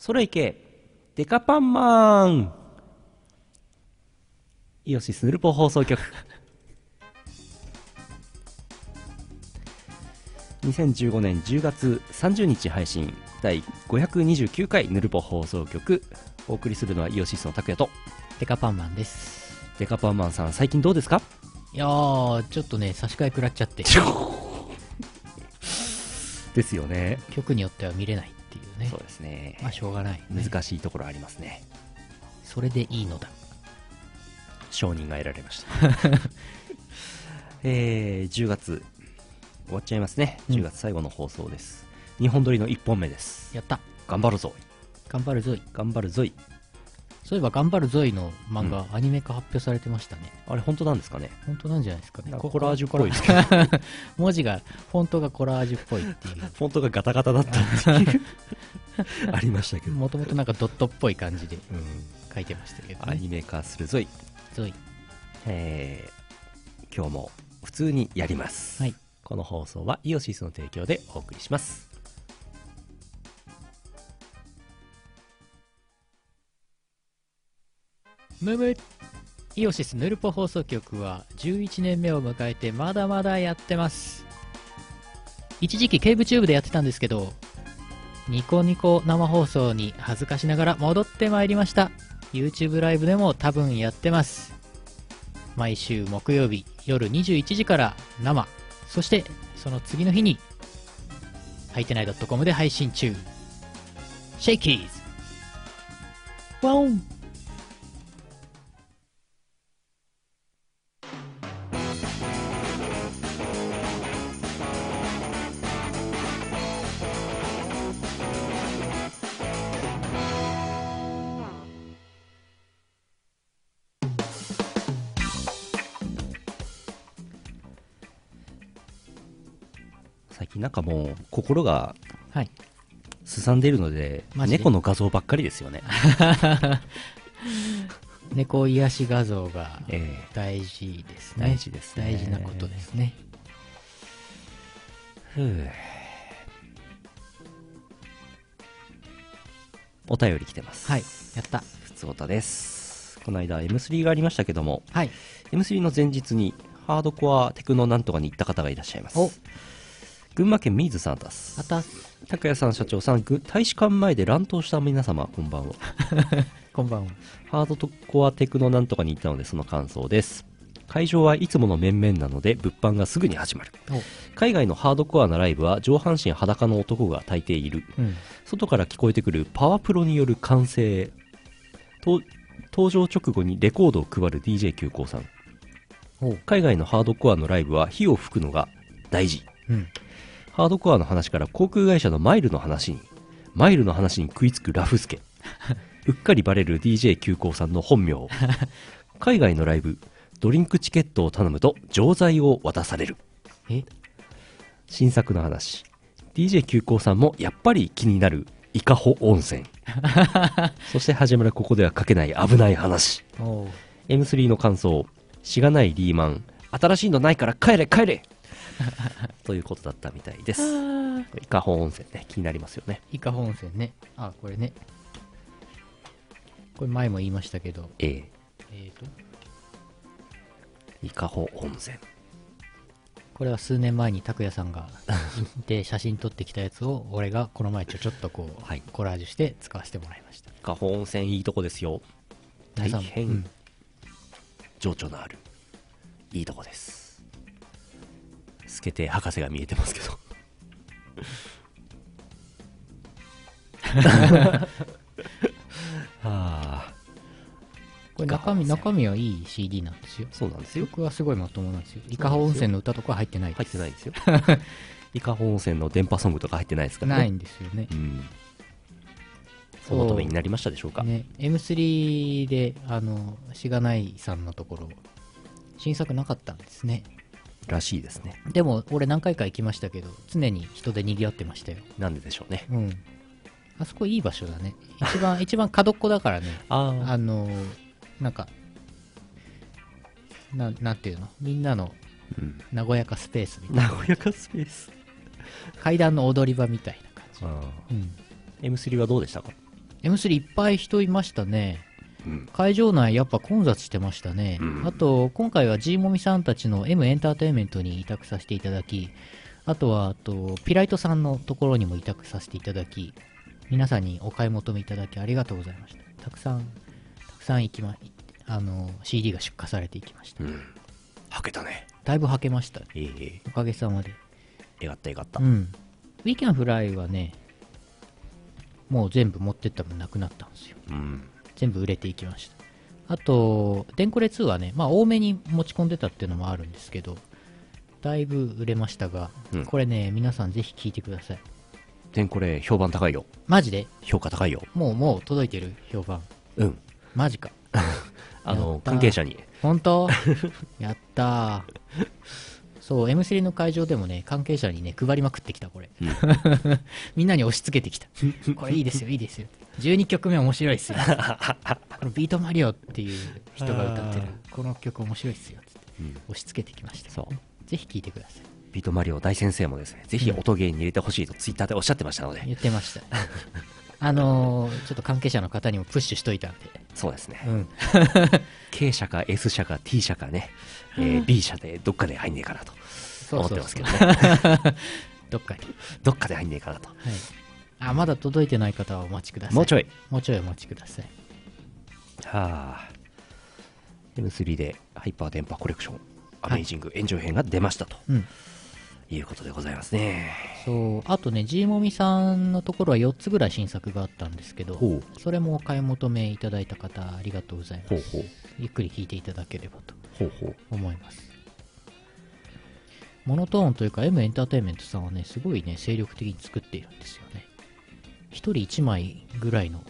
それいけ。デカパンマン。イオシスヌルポ放送局。2015年10月30日配信。第529回ヌルポ放送局。お送りするのはイオシスの拓也と。デカパンマンです。デカパンマンさん最近どうですか？いやー、ちょっとね、差し替え食らっちゃって、ですよね。曲によっては見れないっていうねそう。ですねまあ、しょうがない、ね。難しいところありますねそれでいいのだ。承認が得られました えー、10月終わっちゃいますねうん10月最後の放送です、日本撮りの1本目ですやった。頑張るぞ頑張るぞい。頑張るぞいそういえば、頑張るぞいの漫画、アニメ化発表されてましたね。あれ本当なんですかね？本当なんじゃないですかね。コラージュっぽいですコラ 文字が、フォントがコラージュっぽいっていフォントがガタガタだったっていう ありましたけう。ど、もともとなんかドットっぽい感じでうん、書いてましたけどね。アニメ化するぞい、ぞい。えー、今日も普通にやります、はい。この放送はイオシスの提供でお送りしますむむイオシスヌルポ放送局は11年目を迎えてまだまだやってます。一時期ケーブチューブでやってたんですけどニコニコ生放送に恥ずかしながら戻ってまいりました。YouTube ライブでも多分やってます。毎週木曜日夜21時から生。そしてその次の日にはいてない .com で配信中。シェイキーズワオン!最近なんかもう心がはい。すさんでいるのでマジで？猫の画像ばっかりですよね。猫癒し画像がえ大事ですね。大事ですね。大事なことですね。ーふう。お便り来てます。はい。やった。ふつおたです。この間 M3 がありましたけどもはい。M3 の前日にハードコアテクノなんとかに行った方がいらっしゃいます。お群馬県水さんです。あた高谷さん社長さんぐ大使館前で乱闘した皆様こんばんは。こんばんは。ハードコアテクノなんとかに行ったのでその感想です。会場はいつもの面々なので物販がすぐに始まる。お。海外のハードコアなライブは上半身裸の男が大抵いる。うん。外から聞こえてくるパワプロによる歓声と登場直後にレコードを配る DJ 急行さん。お。海外のハードコアのライブは火を吹くのが大事。うんハードコアの話から航空会社のマイルの話にマイルの話に食いつくラフスケ。うっかりバレる DJ 急行さんの本名。海外のライブドリンクチケットを頼むと錠剤を渡される。え？新作の話。DJ 急行さんもやっぱり気になる伊香保温泉。そして始まるここでは書けない危ない話。おう。M3 の感想。しがないリーマン。新しいのないから帰れ帰れ ということだったみたいです。伊香保温泉ね気になりますよね。伊香保温泉ね。あこれね。これ前も言いましたけど。ええ。えーと。伊香保温泉これは数年前に拓也さんが行って写真撮ってきたやつを俺がこの前ちょちょっとこう、はい。コラージュして使わせてもらいました。伊香保温泉いいとこですよ。大変、うん。情緒のあるいいとこです透けて博士が見えてますけど。はあ。これ中身中身はいい CD なんですよ。そうなんですよ。曲はすごいまともなんですよ。伊香保温泉の歌とか入ってない入ってないですよ。伊香保温泉の電波ソングとか入ってないですからね。ないんですよね。うん。そのためになりましたでしょうか？ね。M3 であのしがないさんのところ新作なかったんですねらしいですね。でも俺何回か行きましたけど常に人で賑わってましたよなんででしょうね。うん。あそこいい場所だね。一番 一番角っこだからね。ああのなんかななんていうの？みんなのうん。和やかスペースみたいな。和やかスペース。階段の踊り場みたいな感じ、あうん、M3 はどうでしたか M3 いっぱい人いましたね。うん。会場内やっぱ混雑してましたね。うんあと、今回は G もみさんたちの M エンターテインメントに委託させていただき、あとは、あと、ピライトさんのところにも委託させていただき、皆さんにお買い求めいただきありがとうございました。たくさん、たくさん行きま、あの、CD が出荷されていきました。うん。はけたね。だいぶはけました。ええおかげさまで。えがったえがったう。ん。We Can Fly はね、もう全部持ってった分なくなったんですよ。うん。全部売れていきました。あと、デンコレ2はね、まあ多めに持ち込んでたっていうのもあるんですけど、だいぶ売れましたが、うんこれね、皆さんぜひ聞いてください。でこれ、評判高いよ。マジで？評価高いよ。もう、もう届いてる評判。うん。マジか。あの、関係者に。本当？やったー。そう、M3 の会場でもね、関係者にね、配りまくってきた、これ。うん みんなに押し付けてきた。これいいですよ、いいですよ。12曲目面白いっすよ。このビートマリオっていう人が歌ってる、この曲面白いっすよ。つってうん押し付けてきました。そう。ぜひ聴いてください。ビートマリオ大先生もですね、ぜひ音ゲーに入れてほしいとツイッターでおっしゃってましたので、言ってました。あのー、ちょっと関係者の方にもプッシュしといたんで。そうですね。うん。K 社か S 社か T 社かね、えー B 社でどっかで入んねえかなと思ってますけどね。どっかに。どっかで入んねえかなと。はい。あ、まだ届いてない方はお待ちください。もうちょい。もうちょいお待ちください。はあ。M3 でハイパー電波コレクション、アはいメイジング、炎上編が出ましたとうん。いうことでございますね。そう。あとね、G もみさんのところは4つぐらい新作があったんですけど。それもお買い求めいただいた方、ありがとうございます。ゆっくり聞いていただければと。思います。モノトーンというか M エンターテインメントさんはね、すごいね、精力的に作っているんですよね。1人1枚ぐらいの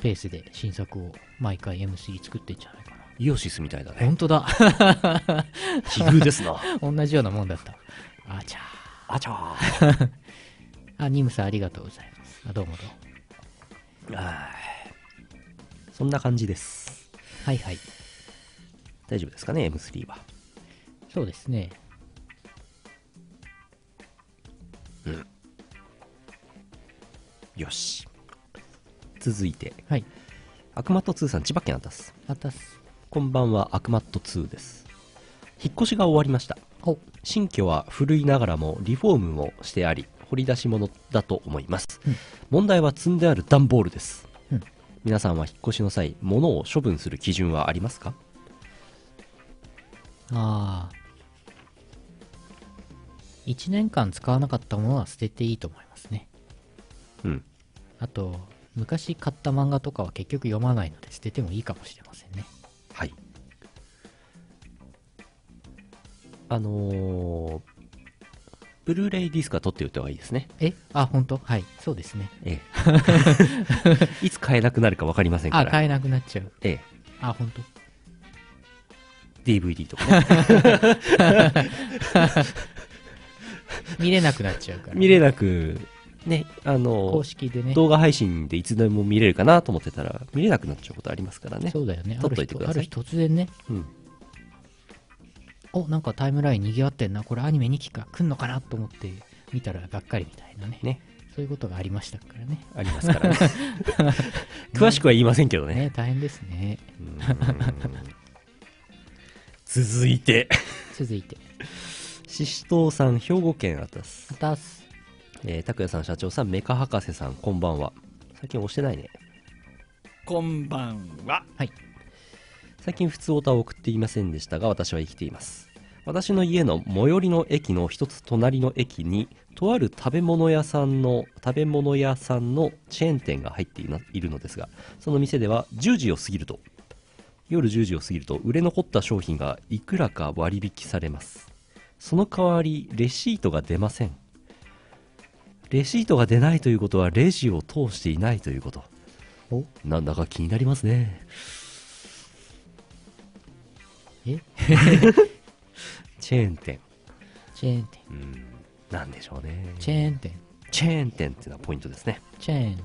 ペースで新作を毎回 M3 作ってんじゃないかな。イオシスみたいだね。本当だ。奇遇ですな。同じようなもんだった。あちゃあちゃー。ー。あ、ニムさんありがとうございます。あ、どうもどうも。あーそんな感じです。はいはい。大丈夫ですかね、M3 は。そうですね。よし。続いて、はい。アクマット2さん、千葉県アタス。あたす。こんばんは、アクマット2です。引っ越しが終わりました。お、新居は古いながらもリフォームもしてあり、掘り出し物だと思います。うん問題は積んである段ボールです。うん皆さんは引っ越しの際、物を処分する基準はありますか？ああ。1年間使わなかったものは捨てていいと思いますね。うん。あと、昔買った漫画とかは結局読まないので捨ててもいいかもしれませんね。はい。あのー、ブルーレイディスクは取っておいた方がいいですね。え？あ、本当？はい。そうですね。ええ。いつ買えなくなるか分かりませんかあ、ら。買えなくなっちゃう。ええ。あ、本当？DVD とかね。見れなくなっちゃうから。見れなく、ね、あの公式でね。動画配信でいつでも見れるかなと思ってたら、見れなくなっちゃうことありますからね。そうだよね。あ撮っといてくださいある日突然ね、うん。お、なんかタイムライン賑わってんな。これアニメ2期か。来んのかなと思って見たらがっかりみたいなね。ね。そういうことがありましたからね。ありますからね。詳しくは言いませんけどね。ね、大変ですね。うん続いて、続いて。ししとうさん、兵庫県あたすま。たす。えー、拓也さん、社長さん、メカ博士さん、こんばんは。最近押してないね。こんばんは。はい。最近普通オタを送っていませんでしたが、私は生きています。私の家の最寄りの駅の一つ隣の駅に、とある食べ物屋さんの、食べ物屋さんのチェーン店が入っているのですが、その店では10時を過ぎると、夜10時を過ぎると、売れ残った商品がいくらか割引されます。その代わり、レシートが出ません。レシートが出ないということは、レジを通していないということ。お？なんだか気になりますね。え？チェーン店。チェーン店。うん、なんでしょうね。チェーン店。チェーン店っていうのはポイントですね。チェーン。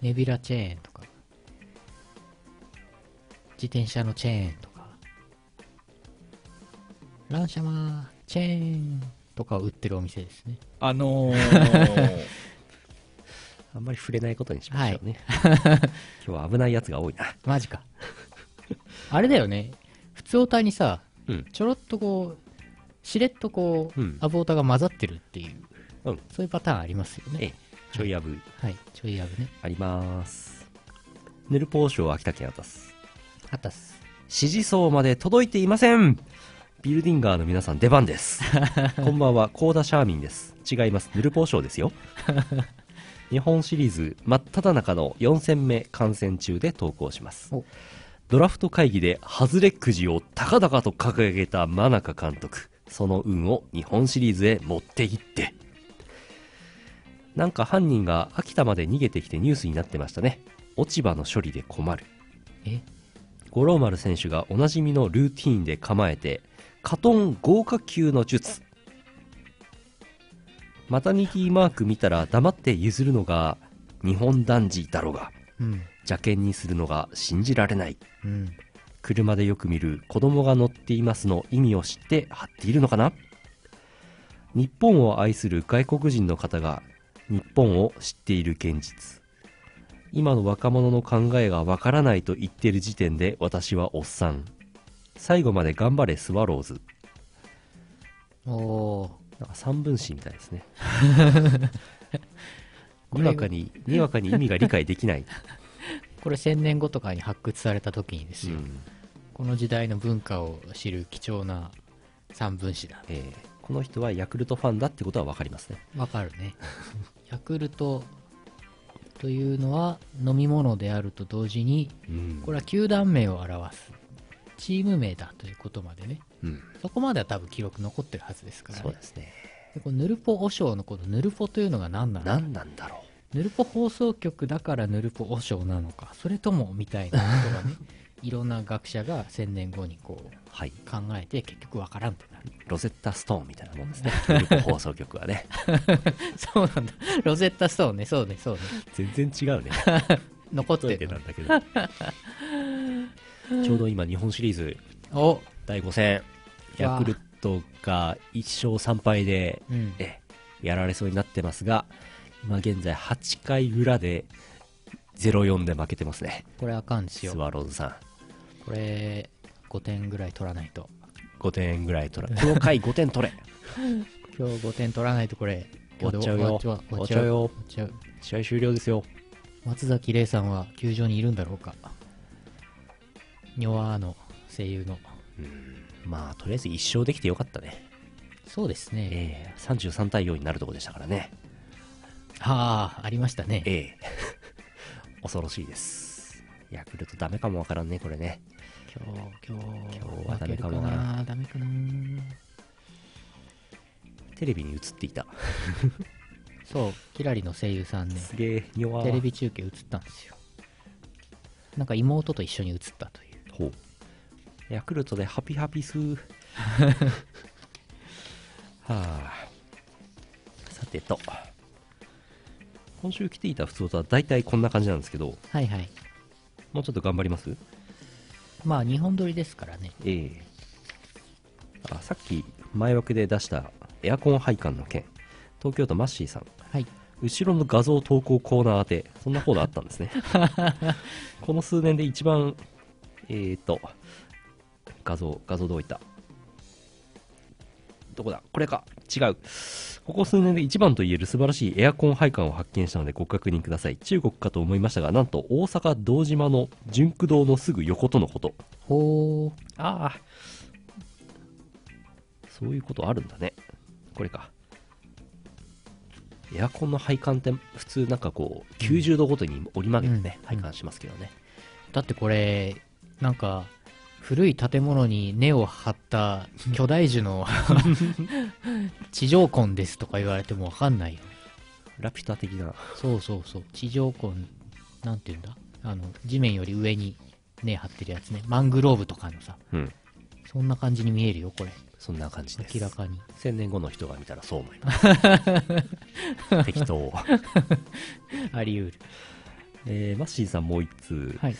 ネビュラチェーンとか。自転車のチェーンとか。ランシャマー、チェーンとかを売ってるお店ですね。あのー、あんまり触れないことにしましょうね。今日は危ないやつが多いな。マジか。あれだよね。普通オタにさ、うん。ちょろっとこう、しれっとこう、うんアブオタが混ざってるっていう、うんそういうパターンありますよね。ええ、ちょいやぶはい、ちょいやぶね。あります。ヌルポーショー秋田県あたす。あったっす。支持層まで届いていませんビルディンガーの皆さん出番です。こんばんは、コーダシャーミンです。違います。ヌルポーショーですよ。日本シリーズ真っ只中の4戦目観戦中で投稿しますお。ドラフト会議で外れくじを高々と掲げた真中監督。その運を日本シリーズへ持っていって。なんか犯人が秋田まで逃げてきてニュースになってましたね。落ち葉の処理で困る。え？五郎丸選手がおなじみのルーティーンで構えて、カトン豪華級の術。マタニティマーク見たら黙って譲るのが日本男児だろうが、うん。邪険にするのが信じられない。うん。車でよく見る子供が乗っていますの意味を知って貼っているのかな？日本を愛する外国人の方が日本を知っている現実今の若者の考えがわからないと言ってる時点で私はおっさん最後まで頑張れスワローズ。おー。なんか三分詞みたいですね。にわかににわかに意味が理解できない、これ1000年後とかに発掘された時にですよ、うん。この時代の文化を知る貴重な三分子だ。えーこの人はヤクルトファンだってことはわかりますね。わかるね。ヤクルトというのは飲み物であると同時に、うん。これは球団名を表す。チーム名だということまでね。うんそこまでは多分記録残ってるはずですからね。そうですねでこのヌルポ和尚のこのヌルポというのが何なのか何なんだろうヌルポ放送局だからヌルポ和尚なのか、それともみたいなことがね、いろんな学者が1000年後にこうはい考えて結局わからんってなる。ロゼッタストーンみたいなもんですね。ぬるぽ放送局はね。そうなんだ。ロゼッタストーンね、そうね、そうね。全然違うね。残ってるな。んだけど。ちょうど今日本シリーズお第5戦、ヤクルトが1勝3敗で、うん。え、やられそうになってますが、今現在8回裏で0-4で負けてますね。これあかんですスよ。ワローズさん。これ、5点ぐらい取らないと。5点ぐらい取ら、この回5点取れ。今日5点取らないとこれ、終わっちゃうよ終わっちゃう。終わっちゃうよ終わっちゃう。試合終了ですよ。松崎玲さんは球場にいるんだろうか。ニョワーの声優の。まあ、とりあえず1勝できてよかったね。そうですね。ええ33対4になるとこでしたからね。はあ、ありましたね。ええ 恐ろしいです。ヤクルトダメかもわからんね、これね。今日、今日、今日はダメかも負けるな？な。ダメかな？テレビに映っていた。そう、キラリの声優さんね、すげえ、弱テレビ中継映ったんですよ。なんか妹と一緒に映ったとい。ヤクルトでハピハピスー。はあ。さてと。今週来ていた普通とは大体こんな感じなんですけど、はいはい。もうちょっと頑張ります？まあ、2本撮りですからね。ええあさっき前枠で出したエアコン配管の件東京都マッシーさんはい。後ろの画像投稿コーナー当てそんなコーナーあったんですね この数年で一番えーと画像画像どういった？どこだ？これか違うここ数年で一番と言える素晴らしいエアコン配管を発見したのでご確認ください中国かと思いましたがなんと大阪堂島の純駆堂のすぐ横とのことほー。ああ。そういうことあるんだね。これか。エアコンの配管って普通なんかこう、90度ごとに折り曲げてね、うん配管しますけどね。だってこれ、なんか、古い建物に根を張った巨大樹の 地上根ですとか言われてもわかんないよね。ラピュタ的な。そうそうそう。地上根、なんて言うんだ？あの、地面より上に根張ってるやつね。マングローブとかのさ。うん。そんな感じに見えるよ、これ。そんな感じです。明らかに。1000年後の人が見たらそう思います。適当。あり得る。えー、マッシーさんもう一通。はい。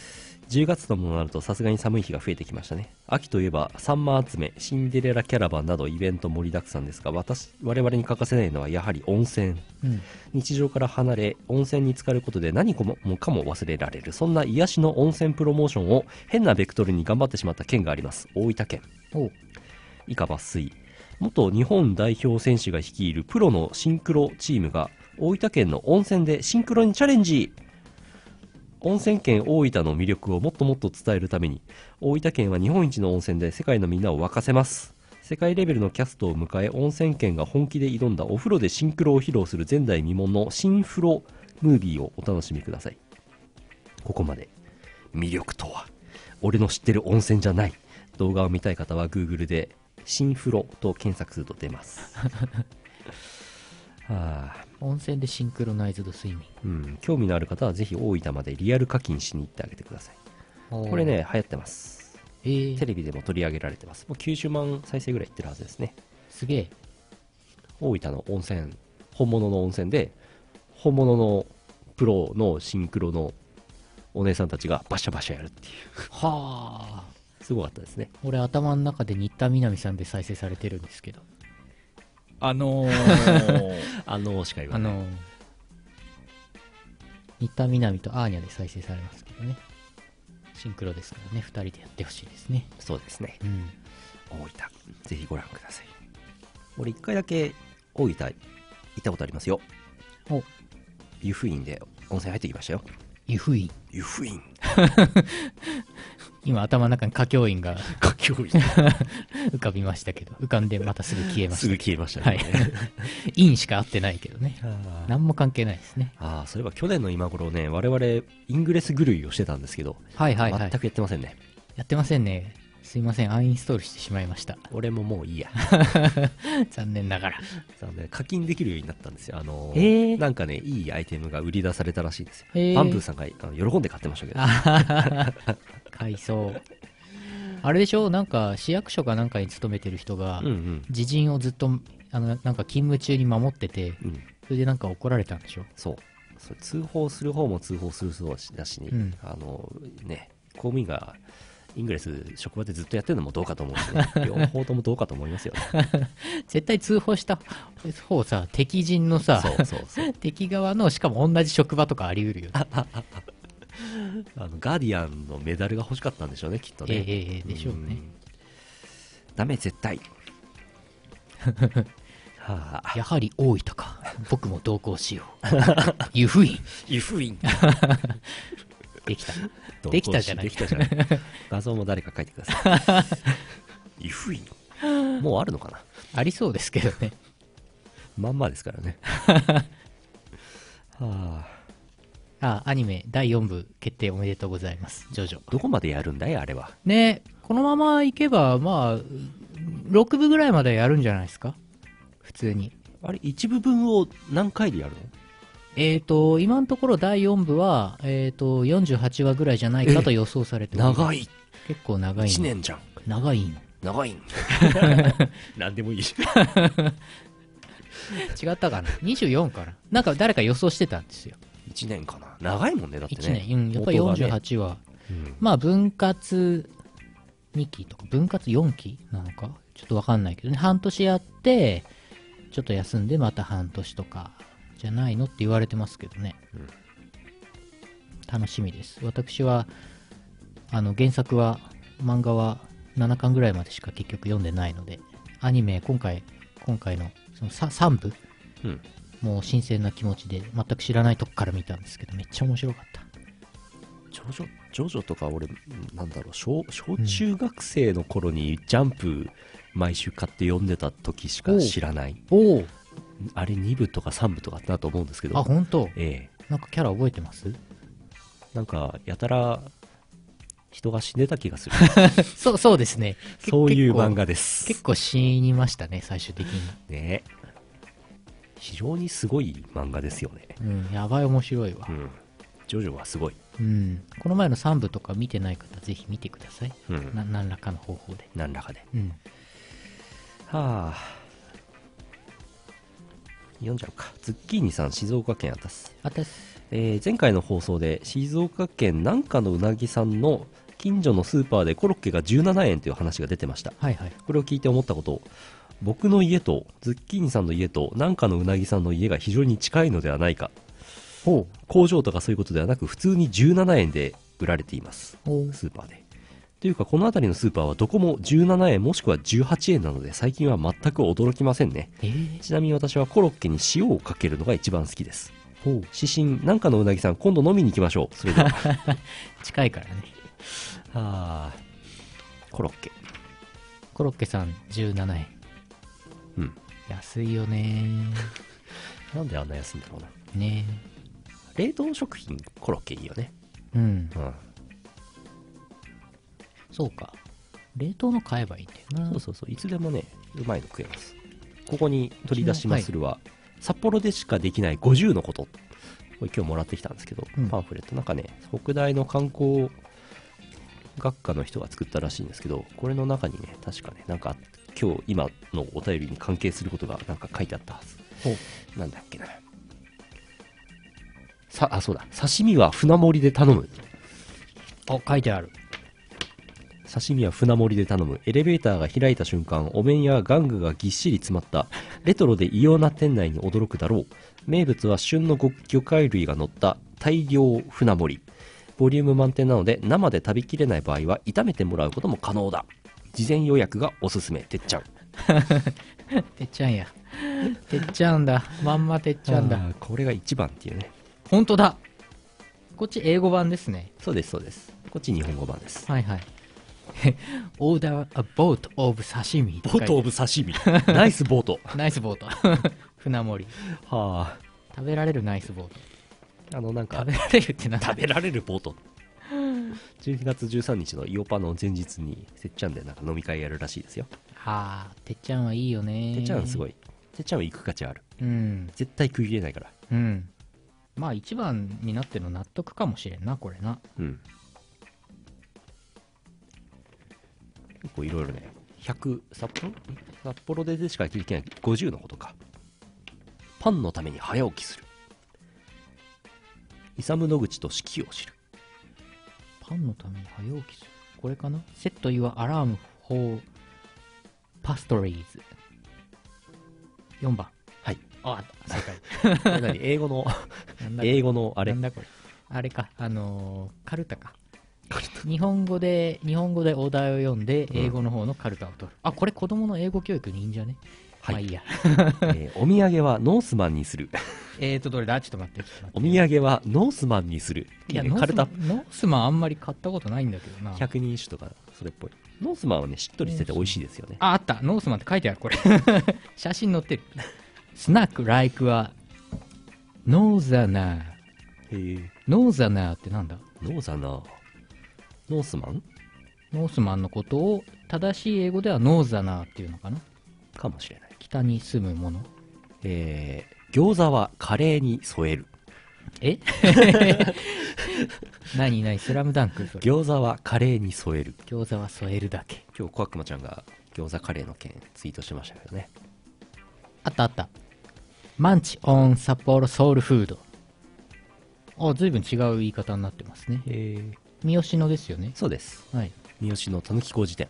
10月ともなるとさすがに寒い日が増えてきましたね。秋といえば、サンマ集め、シンデレラキャラバンなどイベント盛りだくさんですが、私、我々に欠かせないのはやはり温泉。うん。日常から離れ、温泉に浸かることで何もかも忘れられる。そんな癒しの温泉プロモーションを変なベクトルに頑張ってしまった県があります。大分県。以下抜粋元日本代表選手が率いるプロのシンクロチームが大分県の温泉でシンクロにチャレンジ温泉県大分の魅力をもっともっと伝えるために大分県は日本一の温泉で世界のみんなを沸かせます。世界レベルのキャストを迎え温泉県が本気で挑んだお風呂でシンクロを披露する前代未聞のシンフロムービーをお楽しみください。ここまで。魅力とは俺の知ってる温泉じゃない動画を見たい方は Google でシンフロと検索すると出ます。はあ温泉でシンクロナイズドスイミンうん、興味のある方はぜひ大分までリアル課金しに行ってあげてくださいグ。これ。ね流行ってますえー、テレビでも取り上げられてますもう90万再生ぐらいいってるはずですねすげえ。大分の温泉本物の温泉で本物のプロのシンクロのお姉さんたちがバシャバシャやるっていうはあ。すごかったですね俺頭の中で新田みなみさんで再生されてるんですけど。あのー、あのしか言わない。あの、新田みなみとアーニャで再生されますけどね。シンクロですからね、二人でやってほしいですね。そうですね。うん。大分ぜひご覧ください。俺一回だけ大分行ったことありますよ。お、湯布院で温泉入ってきましたよ湯布院。湯布院 今頭の中に歌教員がかき氷浮かびましたけど、浮かんでまたすぐ消えましすぐ消えましたた。はね、い。院しか合ってないけどね。何も関係ないですね。あーそういえば去年の今頃ね我々イングレス狂いをしてたんですけど、はいはいはい全。くやってませんねやってませんね。すいません、アンインストールしてしまいました。俺ももういいや。残念ながら。残念課金できるようになったんですよ。あのえー。なんかねいいアイテムが売り出されたらしいですよ、えー。バンブーさんがあの喜んで買ってましたけど。買いそう。あれでしょ？なんか市役所かなんかに勤めてる人がうんうん。自陣をずっとあのなんか勤務中に守っててうん。それでなんか怒られたんでしょ？そう。それ通報する方も通報する方だしね、うん。あのね公務員がイングレス職場でずっとやってるのもどうかと思うしね 両方ともどうかと思いますよ。ね 絶対通報した方さ敵陣のさそうそうそう。敵側のしかも同じ職場とかあり得るよね。あのガーディアンのメダルが欲しかったんでしょうねきっとね、ええええええでしょうね。ん。ダメ絶対。はあ。やはり大分か僕も同行しよう。湯布院湯布院できた。できたじゃない。できたじゃない。画像も誰か書いてください。湯布院もうあるのかな？ありそうですけどね。まんまですからね。はあ。あアニメ第4部決定おめでとうございます。ジョジョ。どこまでやるんだいあれは。ねこのままいけばまあ6部ぐらいまでやるんじゃないですか？普通に。あれ一部分を何回でやるの？えーと今のところ第4部は、えー、と48話ぐらいじゃないかと予想されて長い。結構長い1の年じゃん。長いの。長いん。何でもいい。し違ったかな？24かな？なんか誰か予想してたんですよ。1年かな。長いもんねだって1ね年、うん、やっぱり元がね。48話、うん。まあ分割2期とか分割4期なのか？ちょっとわかんないけどね。半年やってちょっと休んでまた半年とかじゃないのって言われてますけどね、うん。楽しみです。私はあの原作は漫画は7巻ぐらいまでしか結局読んでないのでアニメ今回今回のその 3, 部？うん。もう新鮮な気持ちで全く知らないとこから見たんですけどめっちゃ面白かった。ジョジョジョジョとか俺なんだろう小小中学生の頃にジャンプ毎週買って読んでた時しか知らない。おおあれ2部とか3部とかだと思うんですけど。あ本当？ええ。なんかキャラ覚えてます？なんかやたら人が死んでた気がする。そうそうですね。けそういう漫画です。結構死にましたね最終的に。ね。非常にすごい漫画ですよね。うんやばい面白いわ。うん。ジョジョはすごい。うん。この前の3部とか見てない方ぜひ見てください。うん。な何らかの方法で。何らかで。うん。はあ読んじゃうか。ズッキーニさん静岡県あたす。あたす。えー前回の放送で静岡県南下のうなぎさんの近所のスーパーでコロッケが17円という話が出てました。はいはい。これを聞いて思ったこと僕の家とズッキーニさんの家と南下のうなぎさんの家が非常に近いのではないか。ほ工場とかそういうことではなく普通に17円で売られています。スーパーでというかこの辺りのスーパーはどこも17円もしくは18円なので最近は全く驚きませんね。えー、ちなみに私はコロッケに塩をかけるのが一番好きです。ほう。指針南下のうなぎさん今度飲みに行きましょう。それでは。近いからね。あー。コロッケ。コロッケさん17円。うん。安いよね。なんであんな安いんだろうな。ね。冷凍食品コロッケいいよね。うん。うんそうか。冷凍の買えばいいんだよな。そうそうそう。いつでもねうまいの食えます。ここに取り出しまするは、札幌でしかできない50のこと。これ今日もらってきたんですけど、うん。パンフレットなんかね北大の観光学科の人が作ったらしいんですけどこれの中にね確かねなんか今日今のお便りに関係することがなんか書いてあったはず。ほなんだっけな。さあそうだ。刺身は船盛りで頼む。あ、書いてある。刺身は船盛りで頼むエレベーターが開いた瞬間お面や玩具がぎっしり詰まったレトロで異様な店内に驚くだろう名物は旬の魚介類が乗った大量船盛りボリューム満点なので生で食べきれない場合は炒めてもらうことも可能だ事前予約がおすすめてっちゃん てっちゃんや。てっちゃんだ。まんまてっちゃんだ。これが一番っていうねほんとだ。こっち英語版ですね。そうですそうですこっち日本語版ですはいはい。オーダー a boat of 刺身ボートオブ刺身ナイスボートナイスボート。船盛り。は食べられるナイスボート。ああのなんか食べられるってな食べられるボート12月13日のイオパの前日にせっちゃんでなんか飲み会やるらしいですよはあ、てっちゃんはいいよね。てっちゃんすごい。いてっちゃんは行く価値あるうん。絶対食い入れないからうん。まあ一番になってるの納得かもしれんな、これな。うん結構いろいろね100札幌？札幌でしかできない50のことかパンのために早起きするイサム野口と四季を知るパンのために早起きする。これかな？セット your alarm for pastries。4番。はいあ、正解。英語の？英語のあれ？なんだこれ？あれか、あのーカルタか。日本語で、日本語でお題を読んで、英語の方のカルタを取る。あ、これ子供の英語教育にいいんじゃね？はいまあいいや。えーお土産はノースマンにする えーと、どれだ？ちょっと待って。ちょっとお待って土産はノースマンにするいや、いいねカルタノースマンノースマンあんまり買ったことないんだけどな。百人一首とかそれっぽいノースマンはねしっとりしてて美味しいですよねあ、あった。ノースマンって書いてある、これ。写真載ってる。スナックライクは、 Northerner。へえ Northerner ってなんだ？ Northerner Northman？ Northman のことを正しい英語では Northerner っていうのかな？かもしれない。北に住むもの。えー、餃子はカレーに添える。え？何何？スラムダンク？それ。餃子はカレーに添える。餃子は添えるだけ。今日小悪魔ちゃんが餃子カレーの件ツイートしましたけどね。あったあった。マンチオン札幌ソウルフード。あ、随分違う言い方になってますね。へえ三好野ですよね。そうです。はい。三好のたぬき工事店。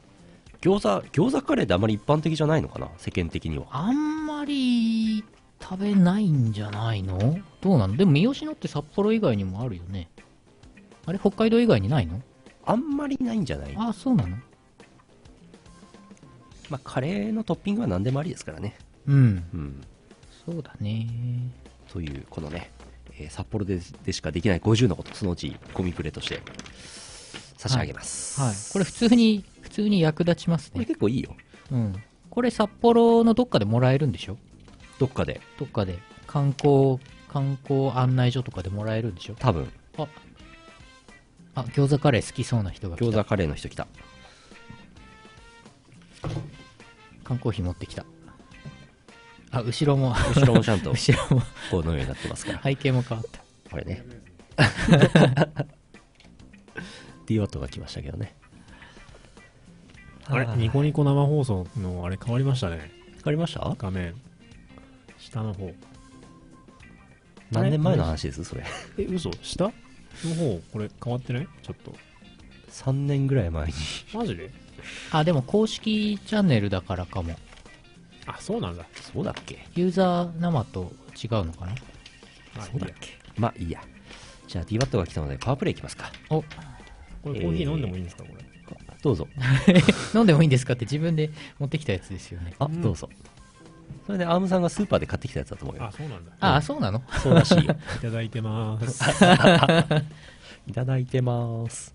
餃子餃子カレーってあまり一般的じゃないのかな？世間的には。あんまり食べないんじゃないの？どうなの？でも三好野って札幌以外にもあるよね。あれ北海道以外にないの？あんまりないんじゃない？あ、そうなの？まあカレーのトッピングは何でもありですからね。うん。うん。そうだね。というこのね、えー札幌ででしかできない50のことそのうちゴミプレとして差し上げます、はい。これ普通に、普通に役立ちますこれね。結構いいよ。うん。これ札幌のどっかでもらえるんでしょ？どっかで。どっかで。観光、観光案内所とかでもらえるんでしょ？多分。あ、あ、餃子カレー好きそうな人が来た。餃子カレーの人来た。缶コーヒー持ってきた。あ、後ろも、後ろもちゃんと後ろも、このようになってますから。背景も変わった。これね DWAT が来ましたけどねあれ？ニコニコ生放送のあれ変わりましたね。わかりました？画面。下の方。何年前の話です？それ。え、嘘？下？の方、これ変わってない？ちょっと。3年ぐらい前に。マジ？であ、でも公式チャンネルだからかも。あ、そうなんだ。そうだっけ？ユーザー生と違うのかな？あそうだっけ？まあいいや。じゃあ DWAT が来たのでパワープレイいきますか。お、これコーヒー飲んでもいいんですか、これ？どうぞ。飲んでもいいんですかって自分で持ってきたやつですよね。あ、うんどうぞ。それでアームさんがスーパーで買ってきたやつだと思うよあ、。そうなんだ。あ、そうなの？そうらしいよ。いただいてまーす。いただいてます。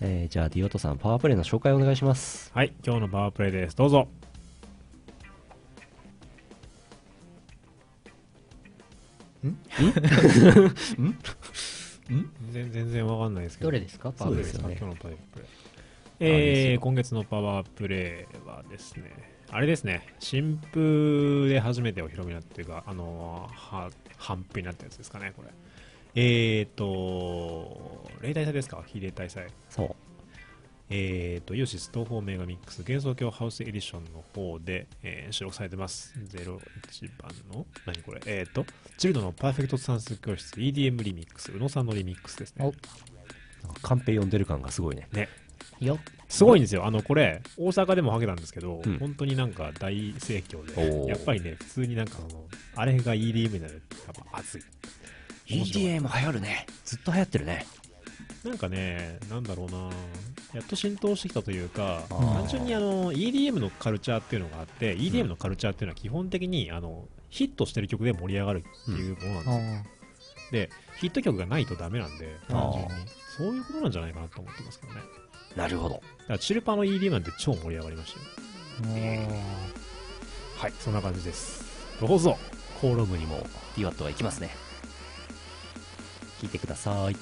えー、じゃあ DWAT さんパワープレイの紹介お願いします。はい、今日のパワープレイです。どうぞ。ん？全全然わかんないですけど。どれですか？パワープレイですよね今日のパワープレえー、今月のパワープレイはですね、あれですね、新風で初めてお披露目になっていうか、あのー、は、反布になったやつですかね、これ。えーと、例大祭ですか？非例大祭。そう。えーと、イオシス東方メガミックス幻想郷ハウスエディションの方で、えー収録されてます。01番の、何これ？えーと、チルドのパーフェクト算数教室 EDM リミックス、宇野さんのリミックスですね。カンペ読んでる感がすごいね。ね。よすごいんですよ。あの、これ、大阪でもはけたんですけど、うん本当になんか大盛況おで、ーやっぱりね、普通になんかあの、あれが EDM になると、やっぱ熱い EDM 流行るね。ずっと流行ってるね。なんかね、なんだろうなやっと浸透してきたというか、単純にあの EDM のカルチャーっていうのがあって、EDM のカルチャーっていうのは基本的にあのヒットしてる曲で盛り上がるっていうものなんですよ。あで、ヒット曲がないとダメなんで、単純に。そういうことなんじゃないかなと思ってますけどね。なるほど。だからチルパの EDM なんて超盛り上がりましたよ。ーはい、そんな感じです。どうぞコーロムにも DWAT は行きますね。聞いてください。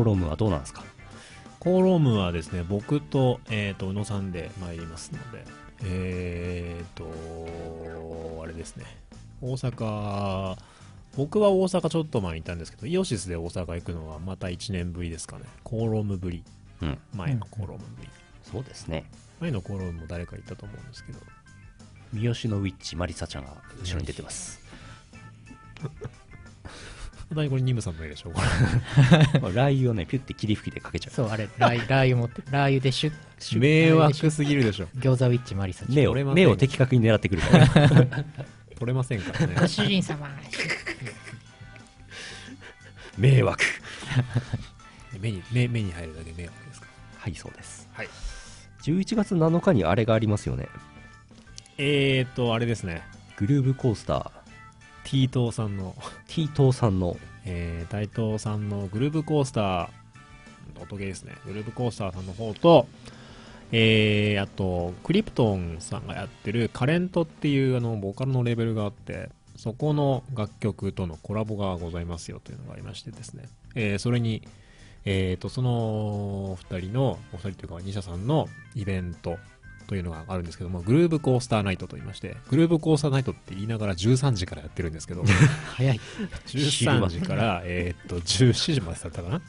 コーロムはどうなんですか？コーロームはですね、僕と、えっ、と、宇野さんで参りますので、えっ、と、あれですね、大阪、僕は大阪ちょっと前にいたんですけど、イオシスで大阪行くのはまた1年ぶりですかね。コーロームぶり。うん。前のコーロームぶり。そうですね。前のコーロームも誰か行ったと思うんですけど、三好のウィッチ、マリサちゃんが後ろに出てます。本当にこれニムさんの絵でしょこれ ラー油をね、ピュッて霧吹きでかけちゃう。そう、あれ、ラー油ラー油持って、ラー油でシュッ、シュッ迷惑すぎるでしょ。ッ餃子ウィッチマリサちゃん。目を、目を的確に狙ってくるから。取れませんからねご。主人様。迷惑。目に、目目に入るだけ迷惑ですかはい、そうです。はい。11月7日にあれがありますよね。えーと、あれですね。グルーブコースター、T 東さんの、T 東さんの、えー、大東さんのグルーブコースター、音ゲーですね。グルーブコースターさんの方と、えー、あと、クリプトンさんがやってるカレントっていうあの、ボーカルのレベルがあって、そこの楽曲とのコラボがございますよというのがありましてですね。えー、それに、えーと、その二人の、お二人というか、二社さんのイベントというのがあるんですけども、グルーブコースターナイトと言いまして、グルーブコースターナイトって言いながら13時からやってるんですけど、早い。13時から、えーっと、17時までだったかな？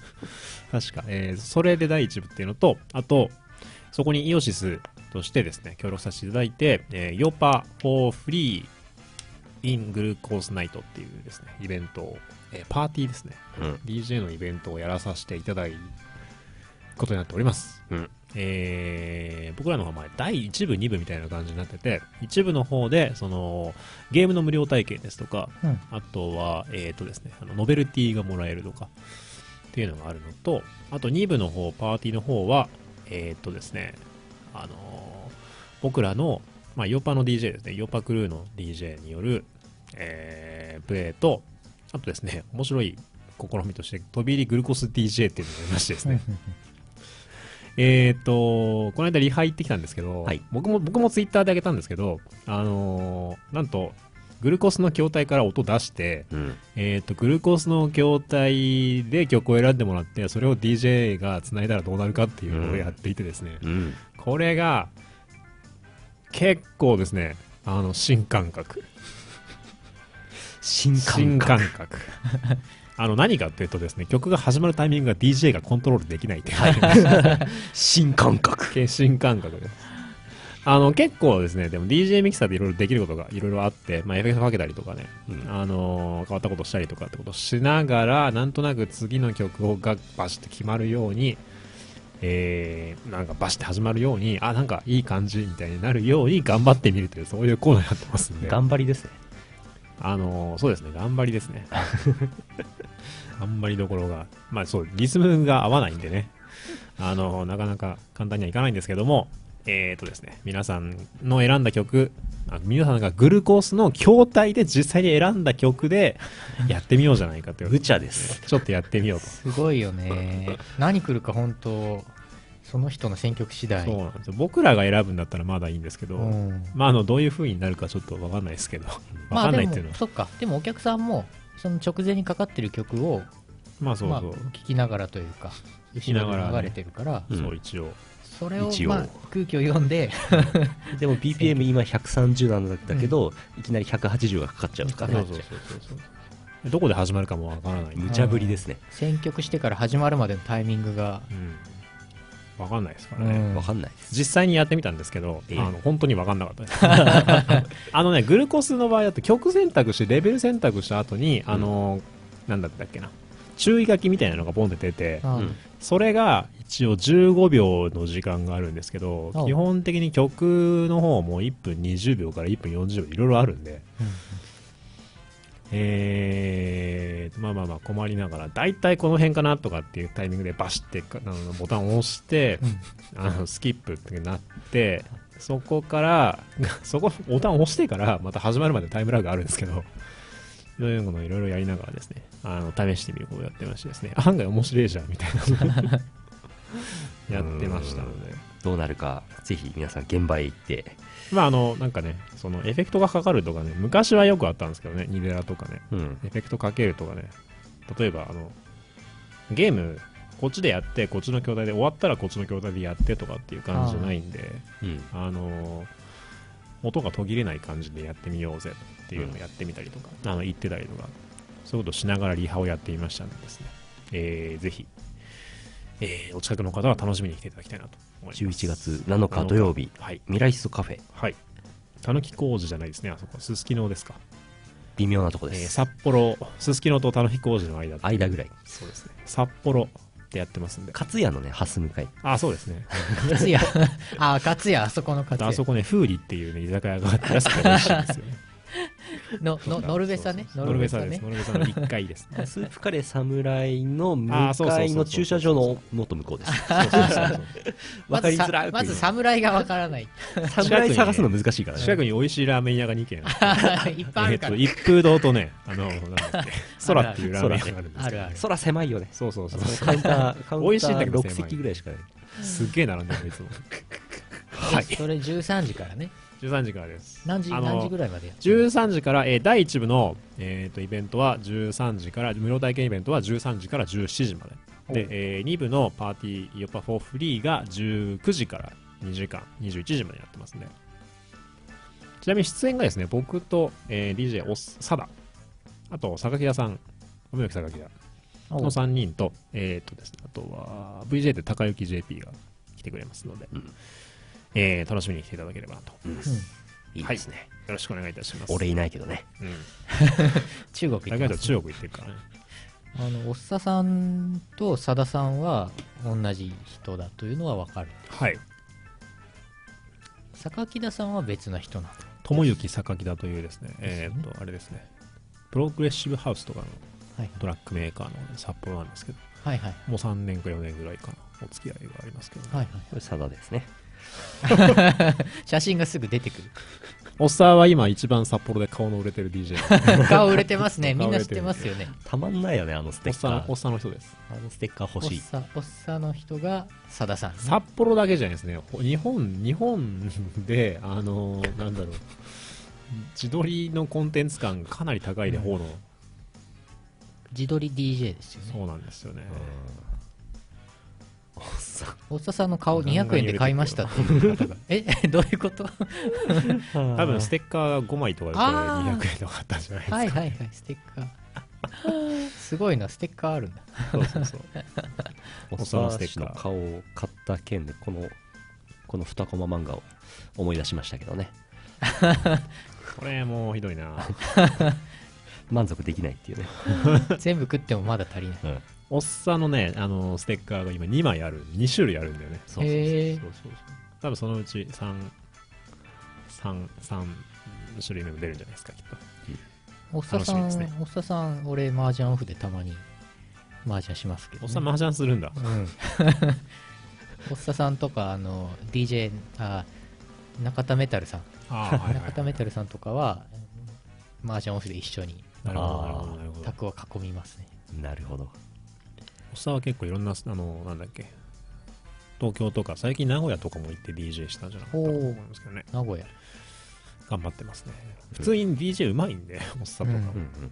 確か。えーそれで第1部っていうのと、あと、そこにイオシスとしてですね、協力させていただいて、えー、ヨパ for free in グルコースナイトっていうですね、イベントを、えーパーティーですね、うん。DJ のイベントをやらさせていただくことになっております。うんえー僕らの方はまあ第1部、2部みたいな感じになってて、1部の方で、その、ゲームの無料体験ですとか、うん。あとは、えっ、とですね、あのノベルティがもらえるとか、っていうのがあるのと、あと2部の方、パーティーの方は、えっ、とですね、あのー僕らの、まあ、ヨパの DJ ですね、ヨパクルーの DJ による、えープレイと、あとですね、面白い試みとして、飛び入りグルコス DJ っていうのがありましてですね、えっと、この間リハ行ってきたんですけど、はい僕も、僕もツイッターで上げたんですけど、あのーなんと、グルコスの筐体から音出して、うん。えっ、と、グルコースの筐体で曲を選んでもらって、それを DJ が繋いだらどうなるかっていうのをやっていてですね、うん。これが、結構ですね、あの、新感覚。新感新覚。あの、何かっていうとですね、曲が始まるタイミングが DJ がコントロールできないっていう、新感覚。新感覚です。あの、結構ですね、でも DJ ミキサーでいろいろできることがいろいろあって、まあ、エフェクトかけたりとかね、うんあのー変わったことしたりとかってことをしながら、なんとなく次の曲をがバシッと決まるように、えー、なんかバシッて始まるように、あ、なんかいい感じみたいになるように頑張ってみるという、そういうコーナーになってますんで、頑張りですね。あのーそうですね、頑張りですね。頑張りどころが、まあそう、リズムが合わないんでね、あのーなかなか簡単にはいかないんですけども、えーとですね、皆さんの選んだ曲、あ皆さんがグルコースの筐体で実際に選んだ曲で やってみようじゃないかという。無茶です。ちょっとやってみようと。すごいよね。何来るか本当、その人の選曲次第。そうなんですよ。僕らが選ぶんだったらまだいいんですけど、うんまあ、あの、どういう風になるかちょっとわかんないですけど、わまあでもかんないっていうのは。そっかでもお客さんもその直前にかかってる曲をまあそうそう。まあ、聞きながらというか聞きながらね後ろで流れてるから、うんそう、一応。それを一応まあ空気を読んで でも BPM 今130なんだけど、いきなり180がかかっちゃうから、そうそうそうそう。どこで始まるかもわからない。無茶ぶりですね。選曲してから始まるまでのタイミングが、うん。わかんないですからね。うん。わかんないです。実際にやってみたんですけど、ええ。あの本当に分かんなかったです。あのね、グルコスの場合だと曲選択して、レベル選択した後に、あの、なんだったっけな、注意書きみたいなのがポンって出て、あうん。それが一応15秒の時間があるんですけどあ、基本的に曲の方も1分20秒から1分40秒いろいろあるんで、うんえー、まあまあまあ困りながら、大体この辺かなとかっていうタイミングでバシってかあのボタンを押して、あのスキップってなって、そこから、そこ、ボタンを押してから、また始まるまでタイムラグがあるんですけど、そういうのをいろいろやりながらですね、あの、試してみることをやってましてですね、案外面白いじゃん、みたいな。やってましたので。どうなるか、ぜひ皆さん現場へ行って、まああの、なんかね、そのエフェクトがかかるとかね、昔はよくあったんですけどね、ニデラとかね、うん。エフェクトかけるとかね、例えばあの、ゲーム、こっちでやって、こっちの筐体で終わったらこっちの筐体でやってとかっていう感じじゃないんで、うん。あのー音が途切れない感じでやってみようぜっていうのをやってみたりとか、あの言ってたりとか、そういうことをしながらリハをやってみましたのでですね、えーぜひ、えーお近くの方は楽しみに来ていただきたいなと思います。11月7日土曜日、はい。未来ストカフェ、はい。たぬき工事じゃないですね、あそこ。すすきのですか。微妙なとこえーです。札幌、すすきのとたぬき工事の間間ぐらい。そうですね。札幌でやってますんで。勝屋のね、ハス向かい。あ、そうですね。勝也あ勝也あそこの勝也あそこね、風里っていうね、居酒屋があって安くて美味しいんですよね。ののノルベサねノルベサです。ねノルベサの1階です。スープカレー侍の向かいの駐車場のもっと向こうです。かりづらい。まずさまず侍がわからない侍探すの難しいからね。近くに美味しいラーメン屋が2軒あって。いっぱいあるから、えっと、一風堂とね、あの、空っていうラーメン屋があるんですけど空狭いよね。そうそうそう。カウンター、カウンター美味しいんだけど6席ぐらいしかない。すっげえ並んでるいつも。はい。それ13時からね13時からです。何時何時ぐらいまでやってる？13時から、えー第1部の、えー、とイベントは13時から、無料体験イベントは13時から17時まで。で、え2部のパーティーイオパフォーフリーが19時から2時間、21時までやってますね。ちなみに出演がですね、僕と、えー DJ おっさだ、あと、榊屋さん、梅木榊屋。おの3人と、えっ、とですね、あとは VJ で高雪 JP が来てくれますので、うんえー楽しみに来ていただければと。うんうんいいですね。よろしくお願いいたします。俺いないけどね。うん。中国行ってます高いと中国行ってるからね。あのおっささんとさださんは同じ人だというのはわかるはい。榊田さんは別な人なの？友幸榊田というですね、えーっと、あれですね、プログレッシブハウスとかのはいトラックメーカーの札幌なんですけど、はいはいもう3年か4年ぐらいかな、お付き合いがありますけど、はいこれサダですね。は い写真がすぐ出てくる。おっさんは今一番札幌で顔の売れてる DJ 顔売れてますね。みんな知ってますよね。たまんないよね、あのスおテッカー。っさんおっさんの人です。あのステッカー欲しい。さおっさの人がさださん。札幌だけじゃないですね。ほ日本日本であのーなんだろう。自撮りのコンテンツ感がかなり高いで方の、自撮り DJ ですよね。そうなんですよね、おっささんの顔200円で買いましたっていう方が。えどういうこと？多分ステッカーが5枚とかであー。200円とかあったんじゃないですか。はいはいはいステッカー。すごいなステッカーあるんだ。そうそうそう。おおさのさしステッカーの顔を買った件で、この、この二コマ漫画を思い出しましたけどね。これもうひどいな。満足できないっていうね。全部食ってもまだ足りない。うん。おっさんのねあのステッカーが今2枚ある2種類あるんだよね。そうそうそうそう。そう多分そのうち3三三種類目も出るんじゃないですかきっと。おっささん、ね。おっささん俺麻雀オフでたまに麻雀しますけど、ね、おっさん麻雀するんだ。うん。おっささんとかあの DJ あ中田メタルさん。ああはいはい中田メタルさんとかは麻雀オフで一緒になるほど卓を囲みますね。なるほど。おっさんは結構いろんなあのなんだっけ東京とか最近名古屋とかも行って DJ したんじゃなかったかと思いますけどね。名古屋。頑張ってますね。普通に DJ うまいんでおっさんとかも、うんうんうん。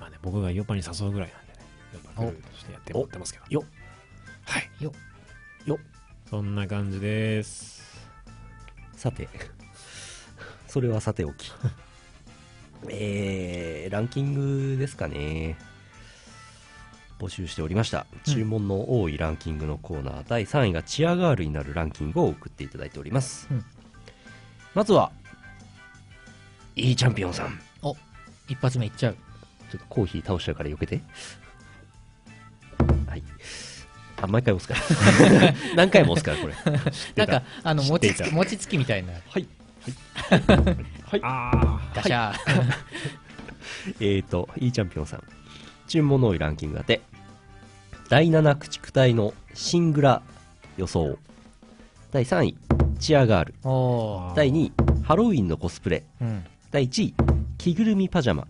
まあね僕がイオパに誘うぐらいなんでねイオパクルーとしてやってもらってますけど。よはい。よよそんな感じです。さて、それはさておき。えー、ランキングですかね。募集しておりました。注文の多いランキングのコーナー、第3位がチアガールになるランキングを送っていただいております。うんまずは、いいチャンピオンさん。一発目いっちゃうちょっとコーヒー倒しちゃうから避けて。はい。あ、毎回押すから。何回も押すから、これ。なんかあの餅つき餅つきみたいなはい。はい。あガシャー、えーと、いいチャンピオンさん。注文の多いランキング当て。第7駆逐隊のシングラ予想。第3位、チアガール。第2位、ハロウィンのコスプレ。うん第1位、着ぐるみパジャマ。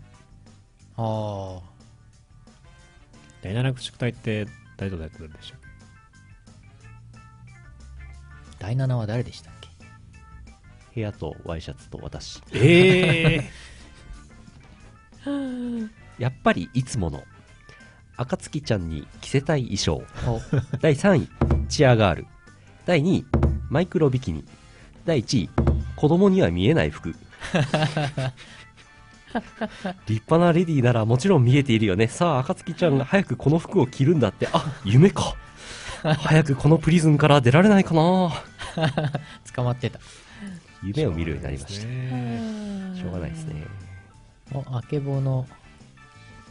第7駆逐隊って誰と誰と誰でしょ第7は誰でしたっけ？部屋とワイシャツと私。ええ やっぱりいつもの。暁ちゃんに着せたい衣装。お第3位、チアガール。第2位、マイクロビキニ。第1位、子供には見えない服。立派なレディーならもちろん見えているよね。さあ、暁ちゃんが早くこの服を着るんだって。あ、夢か。早くこのプリズンから出られないかな。捕まってた夢を見るようになりました。ねしょうがないですね。おあけぼの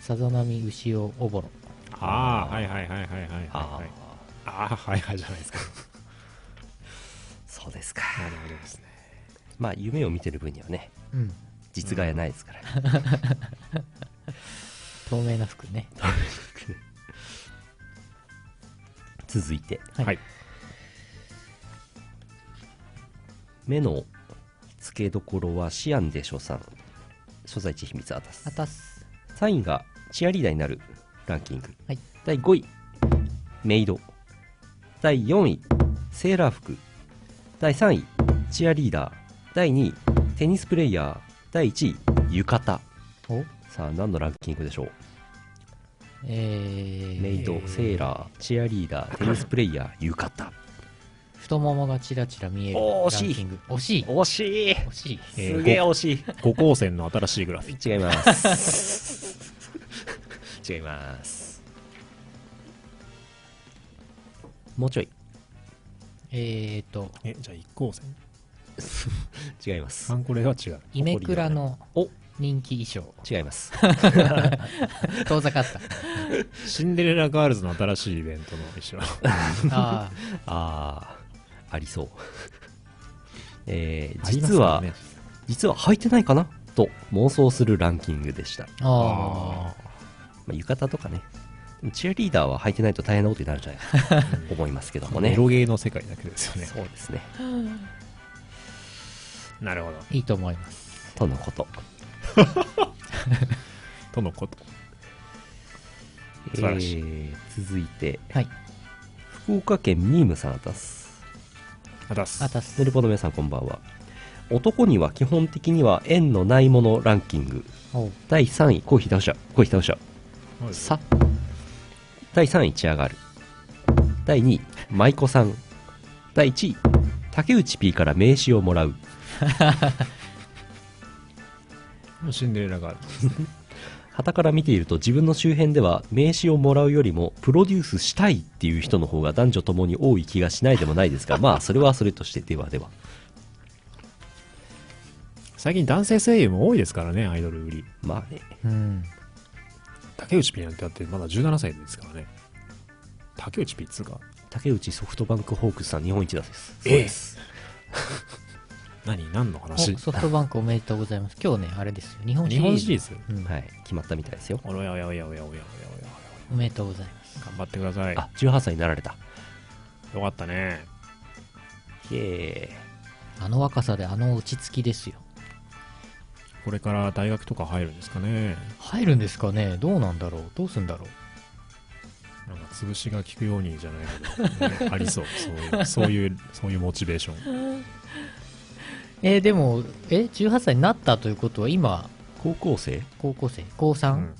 さざ波牛尾おぼろ。ああはいはいはいはいはいはい。あはいあ、はいはいじゃないですか。そうですか。なるほどですね。まあ、夢を見てる分にはね、うん。実害はないですから、透明な服ね。続いて。はい。はい。目の付けどころはシアンで所産所在地秘密あたすあたす。3位がチアリーダーになるランキング、はい。第5位メイド。第4位セーラー服。第3位チアリーダー。第2位テニスプレイヤー。第1位浴衣。お？さあ何のランキングでしょう？えー、メイドセーラーチアリーダーテニスプレイヤー 浴衣。太ももがチラチラ見える惜しいランキング。惜しい。惜しい。惜しい。えーすげえ惜しい。五光線の新しいグラフ。ィック。違います違いますもうちょいえーと、え、じゃあ一光線 違いますサンコレは違う。イメクラのお人気衣装。違います 遠ざかった。シンデレラガールズの新しいイベントの衣装。あああありそうえー実は、ね実は履いてないかな？と妄想するランキングでした、あ。ああ。まあ、浴衣とかねチアリーダーは履いてないと大変なことになるんじゃないかと 思いますけどもねエロゲーの世界だけですよね。そうですねなるほど。いいと思います。とのこと とのこと。素晴らしいえー続いてはい。福岡県ミームさんあたすあたす。あたすヌ。ルポの皆さんこんばんは男には基本的には縁のないものランキング第3位コーヒー倒しちゃうコーヒー倒しちゃうはいさ第3位チアガール第2位舞妓さん第1位竹内 P から名刺をもらう シンデレラガールズ。旗から見ていると自分の周辺では名刺をもらうよりもプロデュースしたいっていう人の方が男女ともに多い気がしないでもないですが まあそれはそれとしてではでは最近男性声優も多いですからね、アイドル売り。まあねうん。竹内 P なんてだってまだ17歳ですからね。竹内 P っつうか。竹内ソフトバンクホークスさん日本一だですええそうです 何？何のお話ソフトバンクおめでとうございます。今日ね、あれですよ。日本シ日リーズ。本シリーズ？うんはい決まったみたいですよおやおやおやおやおやおやおやおめでとうございます。頑張ってください。あ18歳になられたよかったね。イエあの若さであの落ち着きですよ。これから大学とか入るんですかね。入るんですかねどうなんだろうどうすんだろうなんか潰しが効くようにじゃないけど、ね、ありそう。そういう、そういう、そういうモチベーション。えーでも、え ?18 歳になったということは今、ー高校生？高校生？高 3?、うん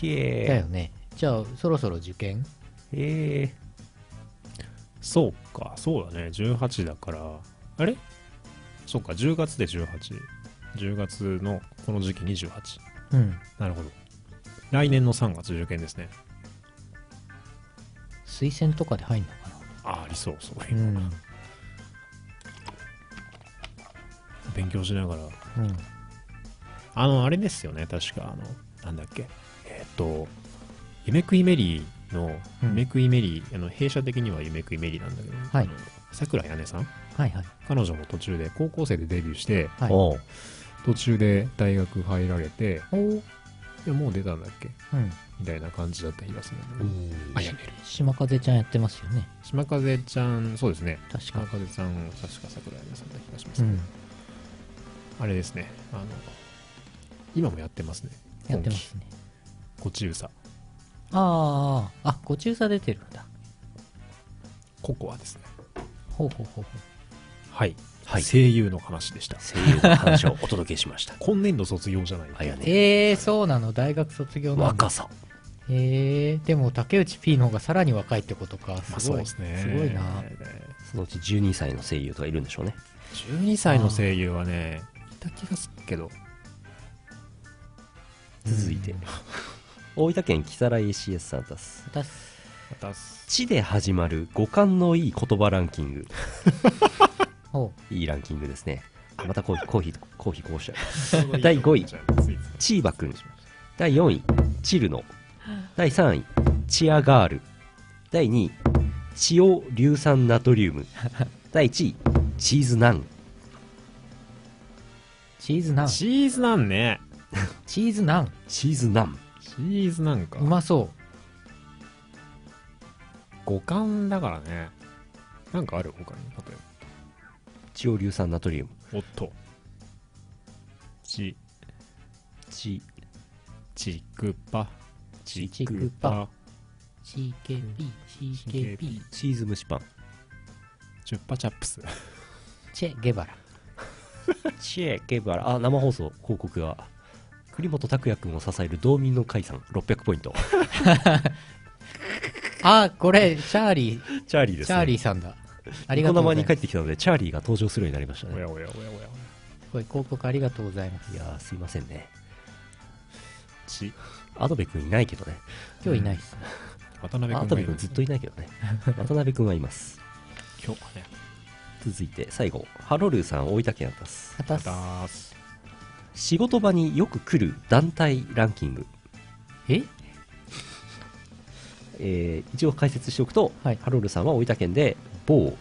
だよね。じゃあ、そろそろ受験？ーイえそうか、そうだね。18だから、あれ？そうか、10月で18。10月のこの時期28。うん。なるほど。来年の3月受験ですね。推薦とかで入んのかあ、ありそう、そうないうう。ん。勉強しながら。うん。あの、あれですよね、確か、あの、なんだっけ。えーっと、夢食いメリーの、うん夢食いメリー、あの、弊社的には夢食いメリーなんだけど、はいあの桜屋根さんはいはい。彼女も途中で高校生でデビューして、はい。途中で大学入られて、でもう出たんだっけ？うん。みたいな感じだった気がするんだけど。あ、やめる。島風ちゃんやってますよね。島風ちゃん、そうですね。確か。島風ちゃん、確か桜屋根さんだ気がします、うん。あれですね。あの、今もやってますね。やってますね。こちうさ。ああ、あ、ご中佐出てるんだ。ココアですね。ほうほうほうほはい。はい声優の話でした。声優の話をお届けしました 今年度卒業じゃないあやねう。えー、そうなの大学卒業なんだ若さえー、でも竹内 P の方がさらに若いってことか。まあすごい。そうですね。すごいな。そのうち12歳の声優とかいるんでしょうね12歳の声優はね、いた気がするけど。続いて大分県木更井 CS さんですたす、「地」で始まる五感のいい言葉ランキングほ いいランキングですね。またコーヒーコーヒーコーヒーこうしちゃう。第五位。チーバくん。第4位。チルノ。第3位。チアガール。第2位。チオ硫酸ナトリウム。第1位。チーズナン。チーズナン。チーズナンね。チーズナン。チーズナン。チーズナンか。う。まそ五感だからね。なんかある他に？例えチオ硫酸ナトリウム。ば。おっと。チ、チ、チクパ。チクパ。CKP、CKP。チーズ蒸しパン。チュッパチャップス。チェ・ゲバラ。チェケバラ。あ、生放送広告が。栗本拓也君を支える道民の会さん600ポイント。あ、これ、チャーリー、チャーリーです、ね。チャーリーさんだ。ありがとうございます。生に帰ってきたので、チャーリーが登場するようになりましたね。おやおやおやおや。これ広告ありがとうございます。いやー、すいませんね。チ、アドベ君いないけどね。今日いないっす。渡辺ア君がいるドベ君ずっといないけどね。渡辺君はいます。今日はね。続いて、最後。ハロルーさん、大分県あたす。またす。仕事場によく来る団体ランキング。え？えー一応解説しておくと、はいハロルさんは大分県で某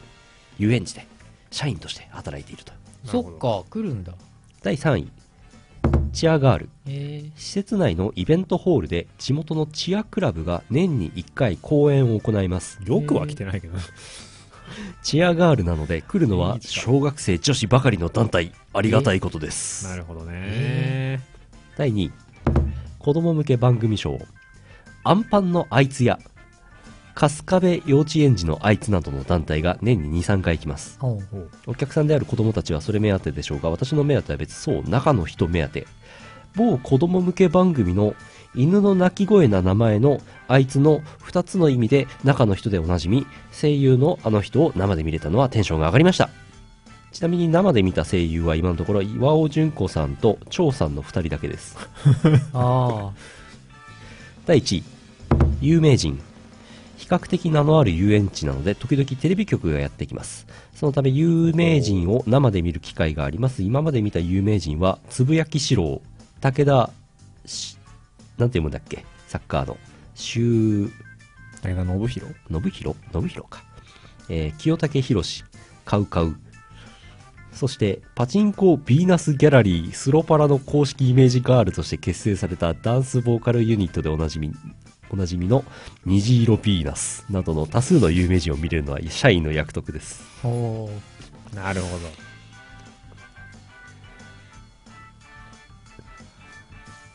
遊園地で社員として働いていると。そっか、来るんだ。第3位、チアガール。えー、施設内のイベントホールで地元のチアクラブが年に1回公演を行います。よくは来てないけど。チアガールなので来るのは小学生女子ばかりの団体。ありがたいことです。なるほどね。第2位、子供向け番組賞。アンパンのあいつや、春日部幼稚園児のあいつなどの団体が年に2、3回来ます。お客さんである子供たちはそれ目当てでしょうが、私の目当ては別、そう、中の人目当て。某子供向け番組の犬の鳴き声な名前のあいつの2つの意味で中の人でおなじみ、声優のあの人を生で見れたのはテンションが上がりました。ちなみに生で見た声優は今のところ岩尾純子さんと張さんの2人だけです。あ第1位、有名人。比較的名のある遊園地なので、時々テレビ局がやってきます。そのため、有名人を生で見る機会があります。今まで見た有名人は、つぶやき四郎、武田し、なんて読むんだっけ？サッカーの、周、武田信弘？信弘？信弘か。えー清武博カウカウ。そして、パチンコヴィーナスギャラリースロパラの公式イメージガールとして結成されたダンスボーカルユニットでおなじみ、おなじみの虹色ヴィーナスなどの多数の有名人を見れるのは社員の役得です。あ。おーなるほど。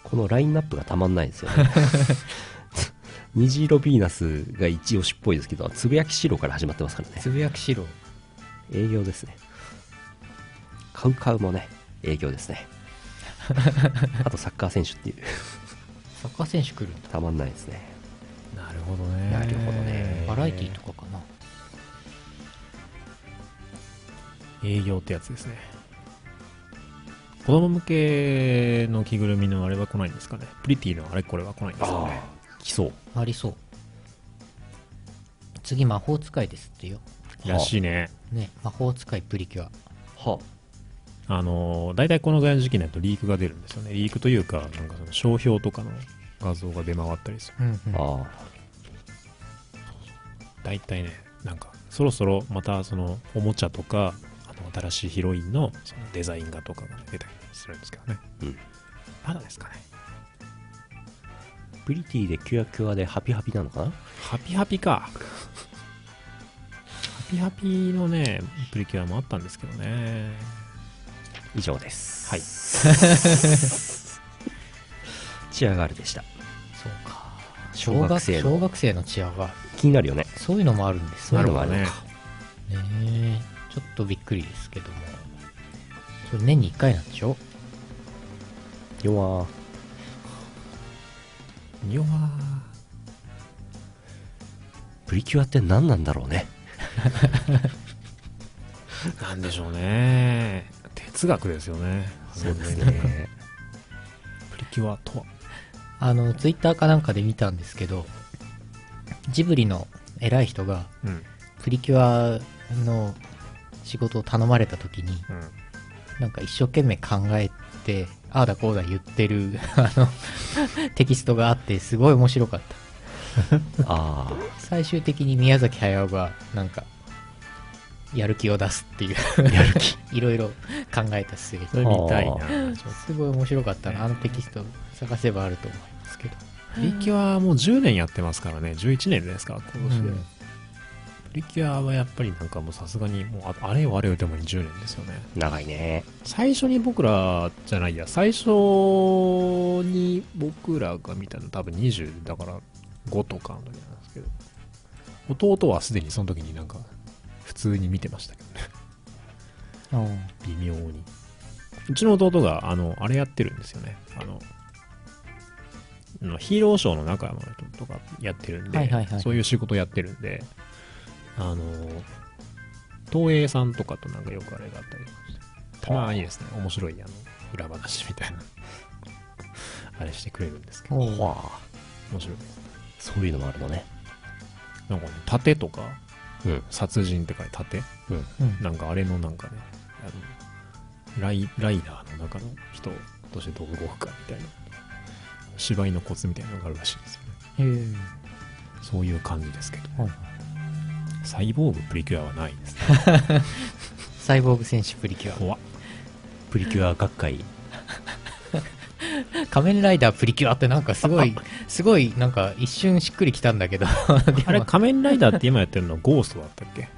このラインナップがたまんないですよね。虹色ヴィーナスが一押しっぽいですけど、つぶやき白から始まってますからね。つぶやきしろ。営業ですね。カウカウもね、営業ですね。あとサッカー選手っていう、サッカー選手来るんだ。たまんないですね。なるほどね。なるほどねバラエティーとかかな。営業ってやつですね。子供向けの着ぐるみのあれは来ないんですかね。プリティのあれこれは来ないんですかね。来そう。ありそう。次、魔法使いですってよ。らしいね。ね、魔法使いプリキュア。はあのー、大体このぐらいの時期になるとリークが出るんですよね。リークというか、なんかその商標とかの画像が出回ったりする。うんうん。あ大体ね、なんか、そろそろまたその、おもちゃとか、あの、新しいヒロインのそのデザイン画とかが出たりするんですけどね。うんまだですかね。プリティでキュアキュアでハピハピなのかな？ハピハピか。ハピハピのね、プリキュアもあったんですけどね。以上です。はい。チアガールでした。そうか。小学生の小学生のチアが、気になるよね。そういうのもあるんですね。そういうのがあるのなかる。ねえちょっとびっくりですけども。それ年に1回なんでしょ？要は、よわプリキュアって何なんだろうね。ー なんでしょうね。哲学ですよね。そうですね。プリキュアとは？あの、ツイッターかなんかで見たんですけど、ジブリの偉い人が、うん。プリキュアの仕事を頼まれた時に、うん。なんか一生懸命考えて、ああだこうだ言ってる、あの、テキストがあって、すごい面白かった。ああ、最終的に宮崎駿が、なんか、やる気を出すっていう、やる気。いろいろ考えた末にそれ見たいな。すごい面白かったな。あのテキスト探せばあると思いますけど。プリキュアはもう10年やってますからね。11年ですか今年で、うん。プリキュアはやっぱりなんかもうさすがにもうああれよあれよでもに10年ですよね。長いね。最初に僕らじゃないや。最初に僕らが見たの多分20だから5とかの時なんですけど。弟はすでにその時になんか普通に見てましたけどね。微妙に。うちの弟があのあれやってるんですよね。あのヒーローショーの仲間の人とかやってるんで、はいはいはい。そういう仕事やってるんであの東映さんとかとなんかよくあれがあったりとかしてたまにですね面白いあの裏話みたいな あれしてくれるんですけど面白いですそういうのもあるのね。なんかね盾とかうん。殺人って書いて盾？うん。なんかあれのなんかねあのライライダーの中の人としてどう動くかみたいな。芝居のコツみたいなのがあるらしいですよね。へえ。そういう感じですけど、はいサイボーグプリキュアはないですね。サイボーグ戦士プリキュ怖っ。プリキュア学会。ア。仮面ライダープリキュアってなんかすごい、すごいなんか一瞬しっくりきたんだけど。あれ仮面ライダーって今やってるのゴーストだったっけ？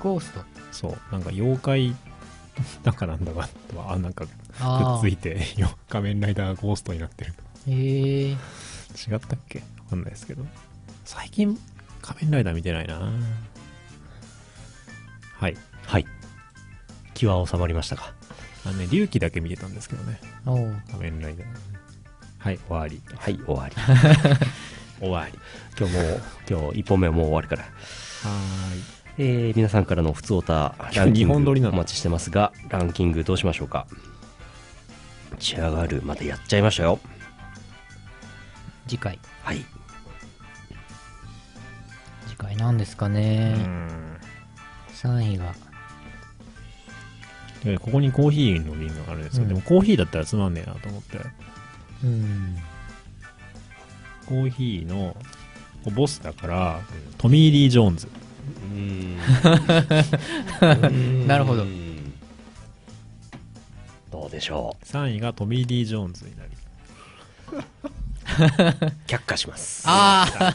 ゴースト？そうなんか妖怪なんかなんだかあなんかくっあついてよ仮面ライダーゴーストになってるあ。へえ。違ったっけ？わかんないですけど最近仮面ライダー見てないなはいはい。気は収まりましたか。あのね龍騎だけ見てたんですけどね仮面ライダーはい終わりはい、終わり。終わり 今日もう、今日1本目はもう終わるから。はえー、皆さんからの普通オタランキング お待ちしてますが、ランキングどうしましょうか？仕上がるまでやっちゃいましたよ。次回。はい。次回なんですかね？うん3位が。でここにコーヒーの瓶があるんですけど、うんでもコーヒーだったらつまんねえなと思ってうん。コーヒーのボスだからトミー・リー・ジョーンズ。なるほど。どうでしょ3位がトミー・リー・ジョーンズになり。う。却下します。あ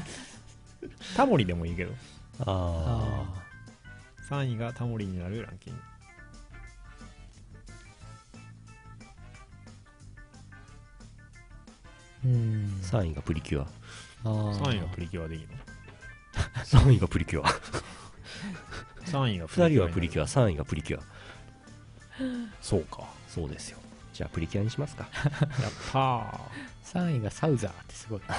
タモリでもいいけど。ああ。3位がタモリになるランキング3位がプリキュア。あー3位がプリキュアでいいの？3位がプリキュア。3位が2人はプリキュュア、3位がプリキュア。アそうかそうですよ。じゃあプリキュアにしますか。やったー3位がサウザーってすごい。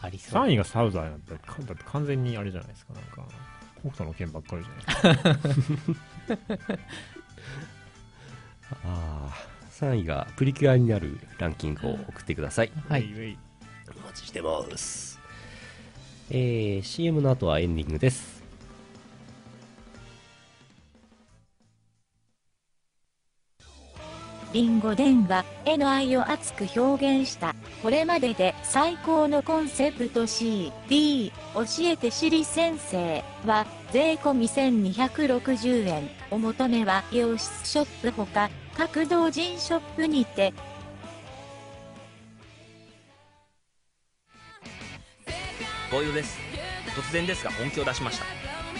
ありそう。3位がサウザーなんてかだって完全にあれじゃないですかなんか北斗の剣ばっかりじゃないですか ああ。3位がプリキュアになるランキングを送ってください。はいお待ちしてます。えー、CM の後はエンディングです。リンゴ伝が絵の愛を熱く表現した、これまでで最高のコンセプト CD、教えてしり先生は、税込み1260円。お求めはイオシスショップほか、各同人ショップにて、ボイドです。突然ですが本気を出しました。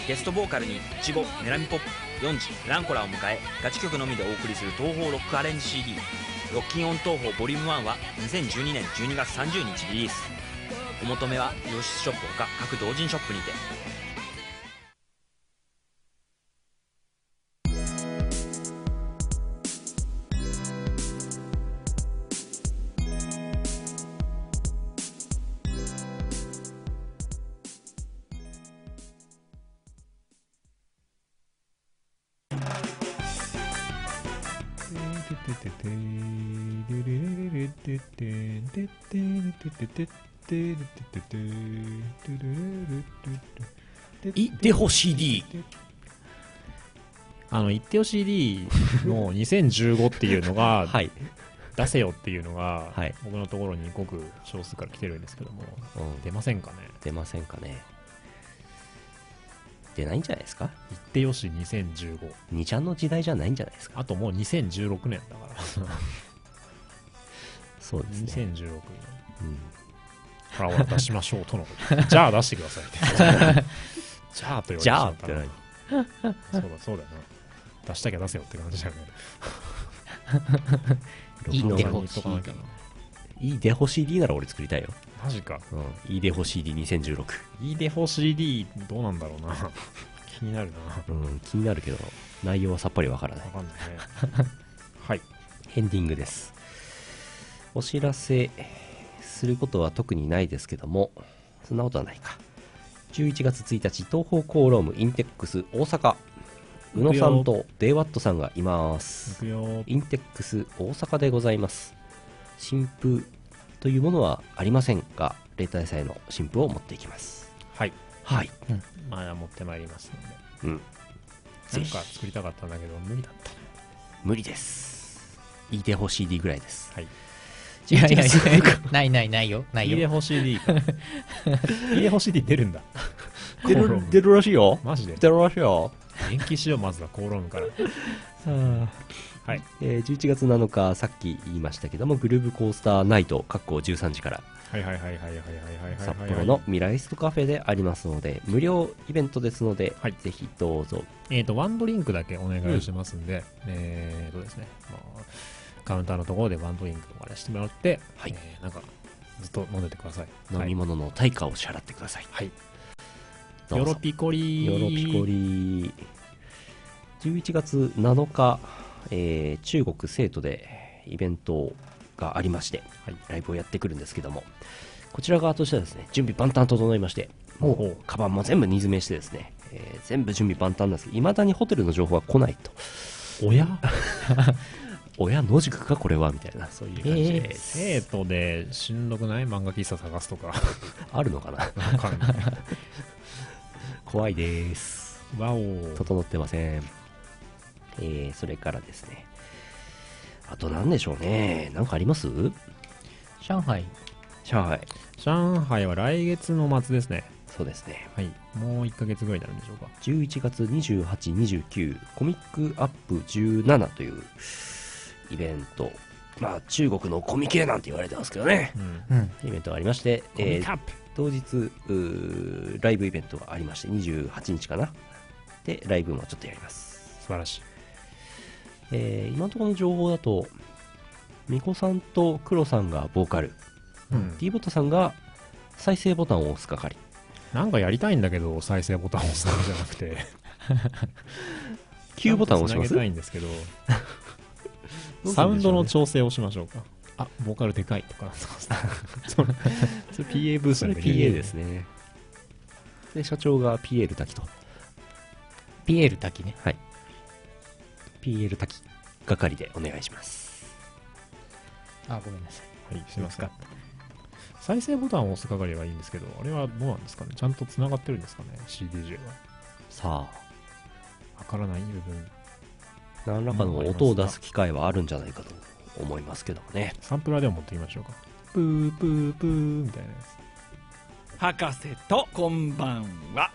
ゲストボーカルにイチゴメラミポップヨンジランコラを迎えガチ曲のみでお送りする東宝ロックアレンジ CD「ロッキンオン東宝ボリューム1は2012年12月30日リリース。お求めは洋室ショップほか各同人ショップにて。いでほ CD。あの、言ってよ CD の2015っていうのが、はい。出せよっていうのが、はい僕のところにごく少数から来てるんですけども、うん出ませんかね出ませんかね。ってないんじゃないですか行ってよし2015。2ちゃんの時代じゃないんじゃないですかあともう2016年だから。そうですね。2016年。うんほら、ほら出しましょうとのこと。じゃあ出してくださいって。じゃあと言われじゃあってちゃったら何？そうだ、そうだよな。出したきゃ出せよって感じだよね。いい録デフォ音に言っとかなきゃな。いいデホ CD なら俺作りたいよ。マジか。うん。いいデホ CD2016。いいデフォ CD どうなんだろうな。気になるな。うん、気になるけど、内容はさっぱりわからないわ。かんないね。はい。エンディングです。お知らせすることは特にないですけども、そんなことはないか。11月1日、東方コーロームインテックス大阪。宇野さんとデイワットさんがいます。インテックス大阪でございます。新譜というものはありませんが、例大祭の新譜を持っていきます。はい。はい。まあ、持ってまいりますので。うん。なんか、作りたかったんだけど、無理だった。無理です。いいデホ CD ぐらいです。はい。違う違う違う。ないないないよ。ないよ。入れ干し D か。入れ干し D 出るんだ。出る、出るらしいよ。マジで？出るらしいよ。延期しよう、まずは、コーロームから。はい、えー、11月7日、さっき言いましたけども、グルーブコースターナイト、括弧こ13時から、札幌のミライストカフェでありますので、無料イベントですので、はい、ぜひどうぞ。えっ、ー、と、ワンドリンクだけお願いしますんで、うん、えっ、とですね、まあカウンターのところでワンドリンクとかでしてもらって、はいえーなんか、ずっと飲んでてください。飲み物の対価を支払ってください。はい。ヨロピコリー。ヨロピコリ11月7日、えー中国成都でイベントがありまして、はいライブをやってくるんですけども、こちら側としてはですね、準備万端整いまして、もほうカバンも全部荷詰めしてですね、えー全部準備万端なんですけど、未だにホテルの情報が来ないと。おや？親野宿かこれはみたいな、そういう感じです。生徒でしんどくない漫画喫茶探すとか。あるのかな？わかんない。怖いです。わお。整ってません。えー、それからですね。あと何でしょうね。なんかあります？上海。上海。上海は来月の末ですね。そうですね。はい。もう1ヶ月ぐらいになるんでしょうか。11月28、29、コミックアップ17というイベント。まあ、中国のコミケなんて言われてますけどね。うん。うん。イベントがありまして、えー。当日、ライブイベントがありまして、28日かな。で、ライブもちょっとやります。素晴らしい。えー今のところの情報だと、ミコさんとクロさんがボーカル、うん。D ボットさんが再生ボタンを押す係。なんかやりたいんだけど、再生ボタンを押すのじゃなくて。Q ボタンを押します？んですけど、サウンドの調整をしましょうか。あ、ボーカルでかいとか、それそれ PA ブースそれなん PA ですね。で、社長が PL 滝と。ピエール滝ね。はい。PL 滝係でお願いします。あ、ごめんなさい。はい、すいません。再生ボタンを押す係はいいんですけど、あれはどうなんですかねちゃんと繋がってるんですかね ?CDJ は。さわからない部分。あ、何らかの音を出す機会はあるんじゃないかと思いますけどもね。サンプラーでも持ってきましょうか。プープープーみたいなや博士とこんばんは。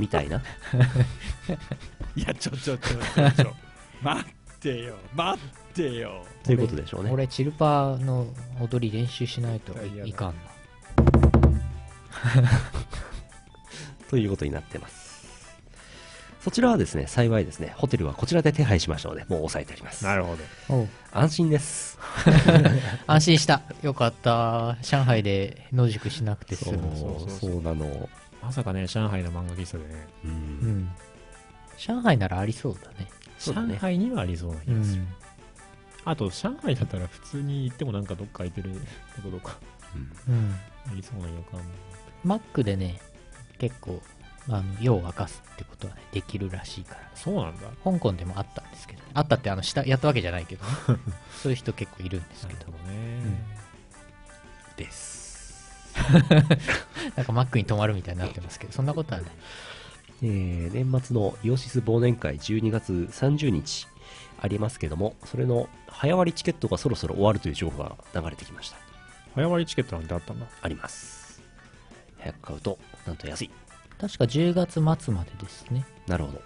みたいな？いや、ちょちょちょちょちょ。待ってよ、待ってよ。ということでしょうね。俺、チルパーの踊り練習しないといかんな。ということになってます。そちらはですね、幸いですね、ホテルはこちらで手配しましたので、もう押さえてあります。つ。なるほど。安心です。安心した。よかった。上海で野宿しなくてそう済む。そうそうそうそうなの。まさかね、上海の漫画喫茶でね、う。うんん。上海ならありそうだね。上海にはありそうな気うがする。ん。あと、上海だったら普通に行ってもなんかどっか空いてるところか。うんうん。ありそうな予感。マックでね、結構、あの、夜を明かすってことはね、できるらしいから。そうなんだ。香港でもあったんですけど、あったってあの、した、やったわけじゃないけどね。そういう人結構いるんですけどなるほ。どね。です。なんかマックに泊まるみたいになってますけど、そんなことはない。えー年末のイオシス忘年会12月30日ありますけども、それの早割りチケットがそろそろ終わるという情報が流れてきました。早割りチケットなんてあったんだ。あります。早く買うと、なんと安い。確か10月末までですね。なるほど。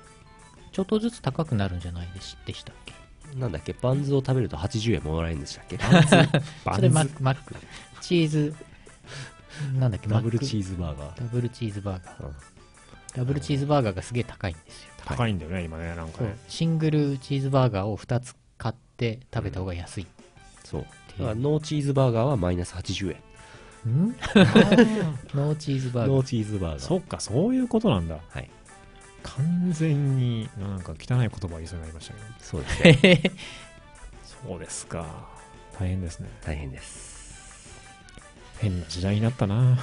ちょっとずつ高くなるんじゃないでしでしたっけ？なんだっけ、バンズを食べると80円もらえるんでしたっけ？それママック。チーズ、なんだっけ、ダブルチーーズバーガー。ダブルチーズバーガー。うんダブルチーズバーガーがすげえ高いんですよ。高いんだよね、今ね、なんかね。シングルチーズバーガーを2つ買って食べた方が安い。そう。ていうノーチーズバーガーはマイナス80円。ん？ノーチーズバーガー。ノーチーズバーガー。そっか、そういうことなんだ。はい。完全に、なんか汚い言葉言いそうになりましたけど。そうですね。そうですか。大変ですね。大変です。変な時代になったな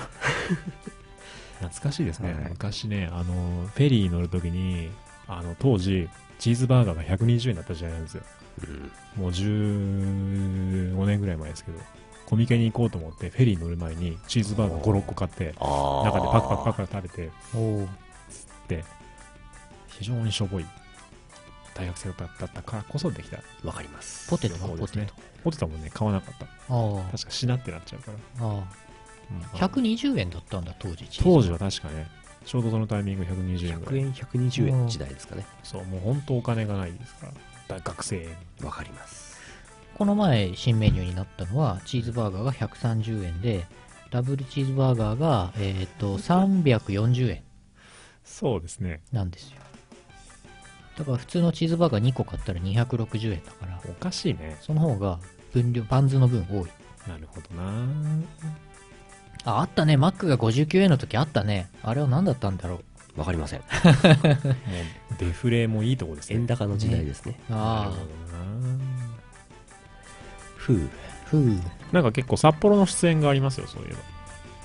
懐かしいですね、はい昔ねあのフェリー乗るときにあの当時チーズバーガーが120円だった時代なんですようん。もう15年ぐらい前ですけどコミケに行こうと思ってフェリー乗る前にチーズバーガー56個買ってああ。中でパクパクパクパク食べておーで非常にしょぼい大学生だったからこそできたわかります。ポテトは？ねポテト。ポテトもね買わなかったああ。確かしなってなっちゃうから、ああ。うん120円だったんだ、当時。当時は確かねちょうどそのタイミング120円ぐら100い円、120円の時代ですかね。そう、もう本当お金がないですから。大学生。わかります。この前新メニューになったのはチーズバーガーが130円でダブルチーズバーガーが、えっと340円そうですね。なんですよだから普通のチーズバーガー2個買ったら260円だからおかしいね。その方が分量バンズの分多いなるほどなああったねマックが59円の時あったねあれは何だったんだろうわかりません。もう、デフレもいいとこですね。円高の時代ですね。なるあほどなふう。あふうなんか結構札幌の出演がありますよ、そういえ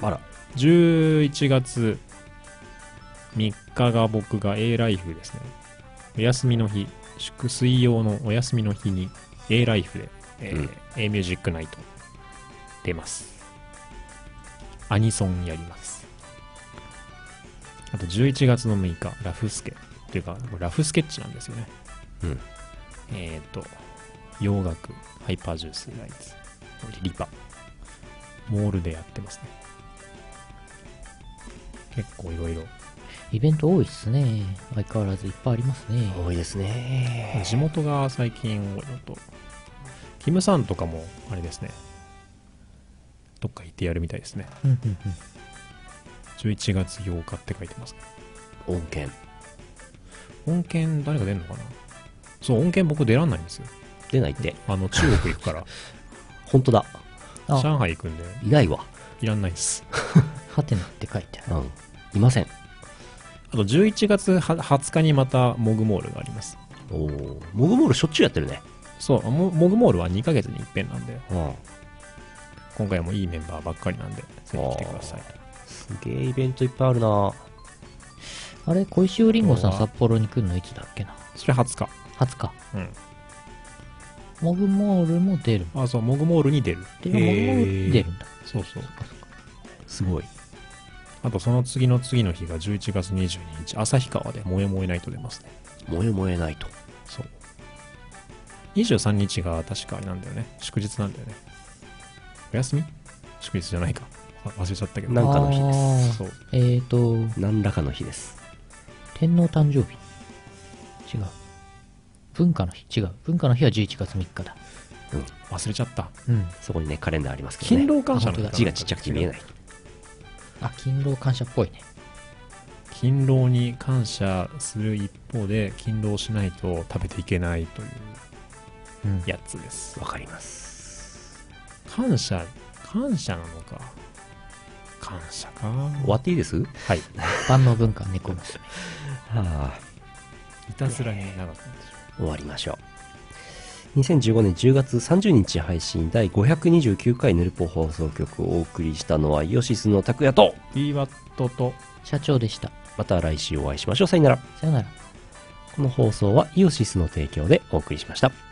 ば。あら。11月3日が僕が A ライフですね。お休みの日、祝水曜のお休みの日に A ライフで、えーうん A ミュージックナイト出ます。アニソンやります。あと11月の6日、ラフスケ。というか、ラフスケッチなんですよね。うん。えっ、と、洋楽、ハイパージュースライツ、リパ、モールでやってますね。結構いろいろ。イベント多いっすね相変わらずいっぱいありますね多いですね。地元が最近多いのと、キムさんとかも、あれですね。どっか行ってやるみたいですね。うんうんうん11月8日って書いてますね。音源。音源誰が出るのかな？そう、音源僕出らんないんですよ。出ないって。あの、中国行くから、本当だ。あ上海行くんで、いないわ。いらんないです。ハテナって書いてあるうん。いません。あと、11月は20日にまたモグモールがあります。おお。モグモールしょっちゅうやってるね。そう、モモグモールは2ヶ月に一遍なんで、うん。今回もいいメンバーばっかりなんで、ぜひ来てください。すげえイベントいっぱいあるなあれ小石尾りんごさん札幌に来るのいつだっけな？それ20日。20日うん。モグモールも出るあ、そう、モグモールに出る。でモグモール出るんだそうそう。すごい。あと、その次の次の日が11月22日、旭川で燃え燃えナイト出ますね。燃え燃えないと。そう。23日が確かあれなんだよね。祝日なんだよね。お休み？祝日じゃないか。わ忘れちゃったけど。なんかの日ですそう。えーと何らかの日です。天皇誕生日違う文化の日違う文化の日は11月3日だ忘れちゃった。うんそこにね、カレンダーありますけどね。勤労感謝の字がちっちゃくて見えない。あ勤労感謝っぽいね勤労に感謝する一方で、勤労しないと食べていけないといううんやつです。わかります。感謝、感謝なのか。感謝か。終わっていいです？はい。万能文化猫娘 はあ、いたずらに長かったんでしょ終わりましょう。2015年10月30日配信第529回ヌルポ放送局をお送りしたのはイオシスの拓也と、う。ビーバットと、社長でしたまた来週お会いしましょう。さよなら。さよならこの放送はイオシスの提供でお送りしました。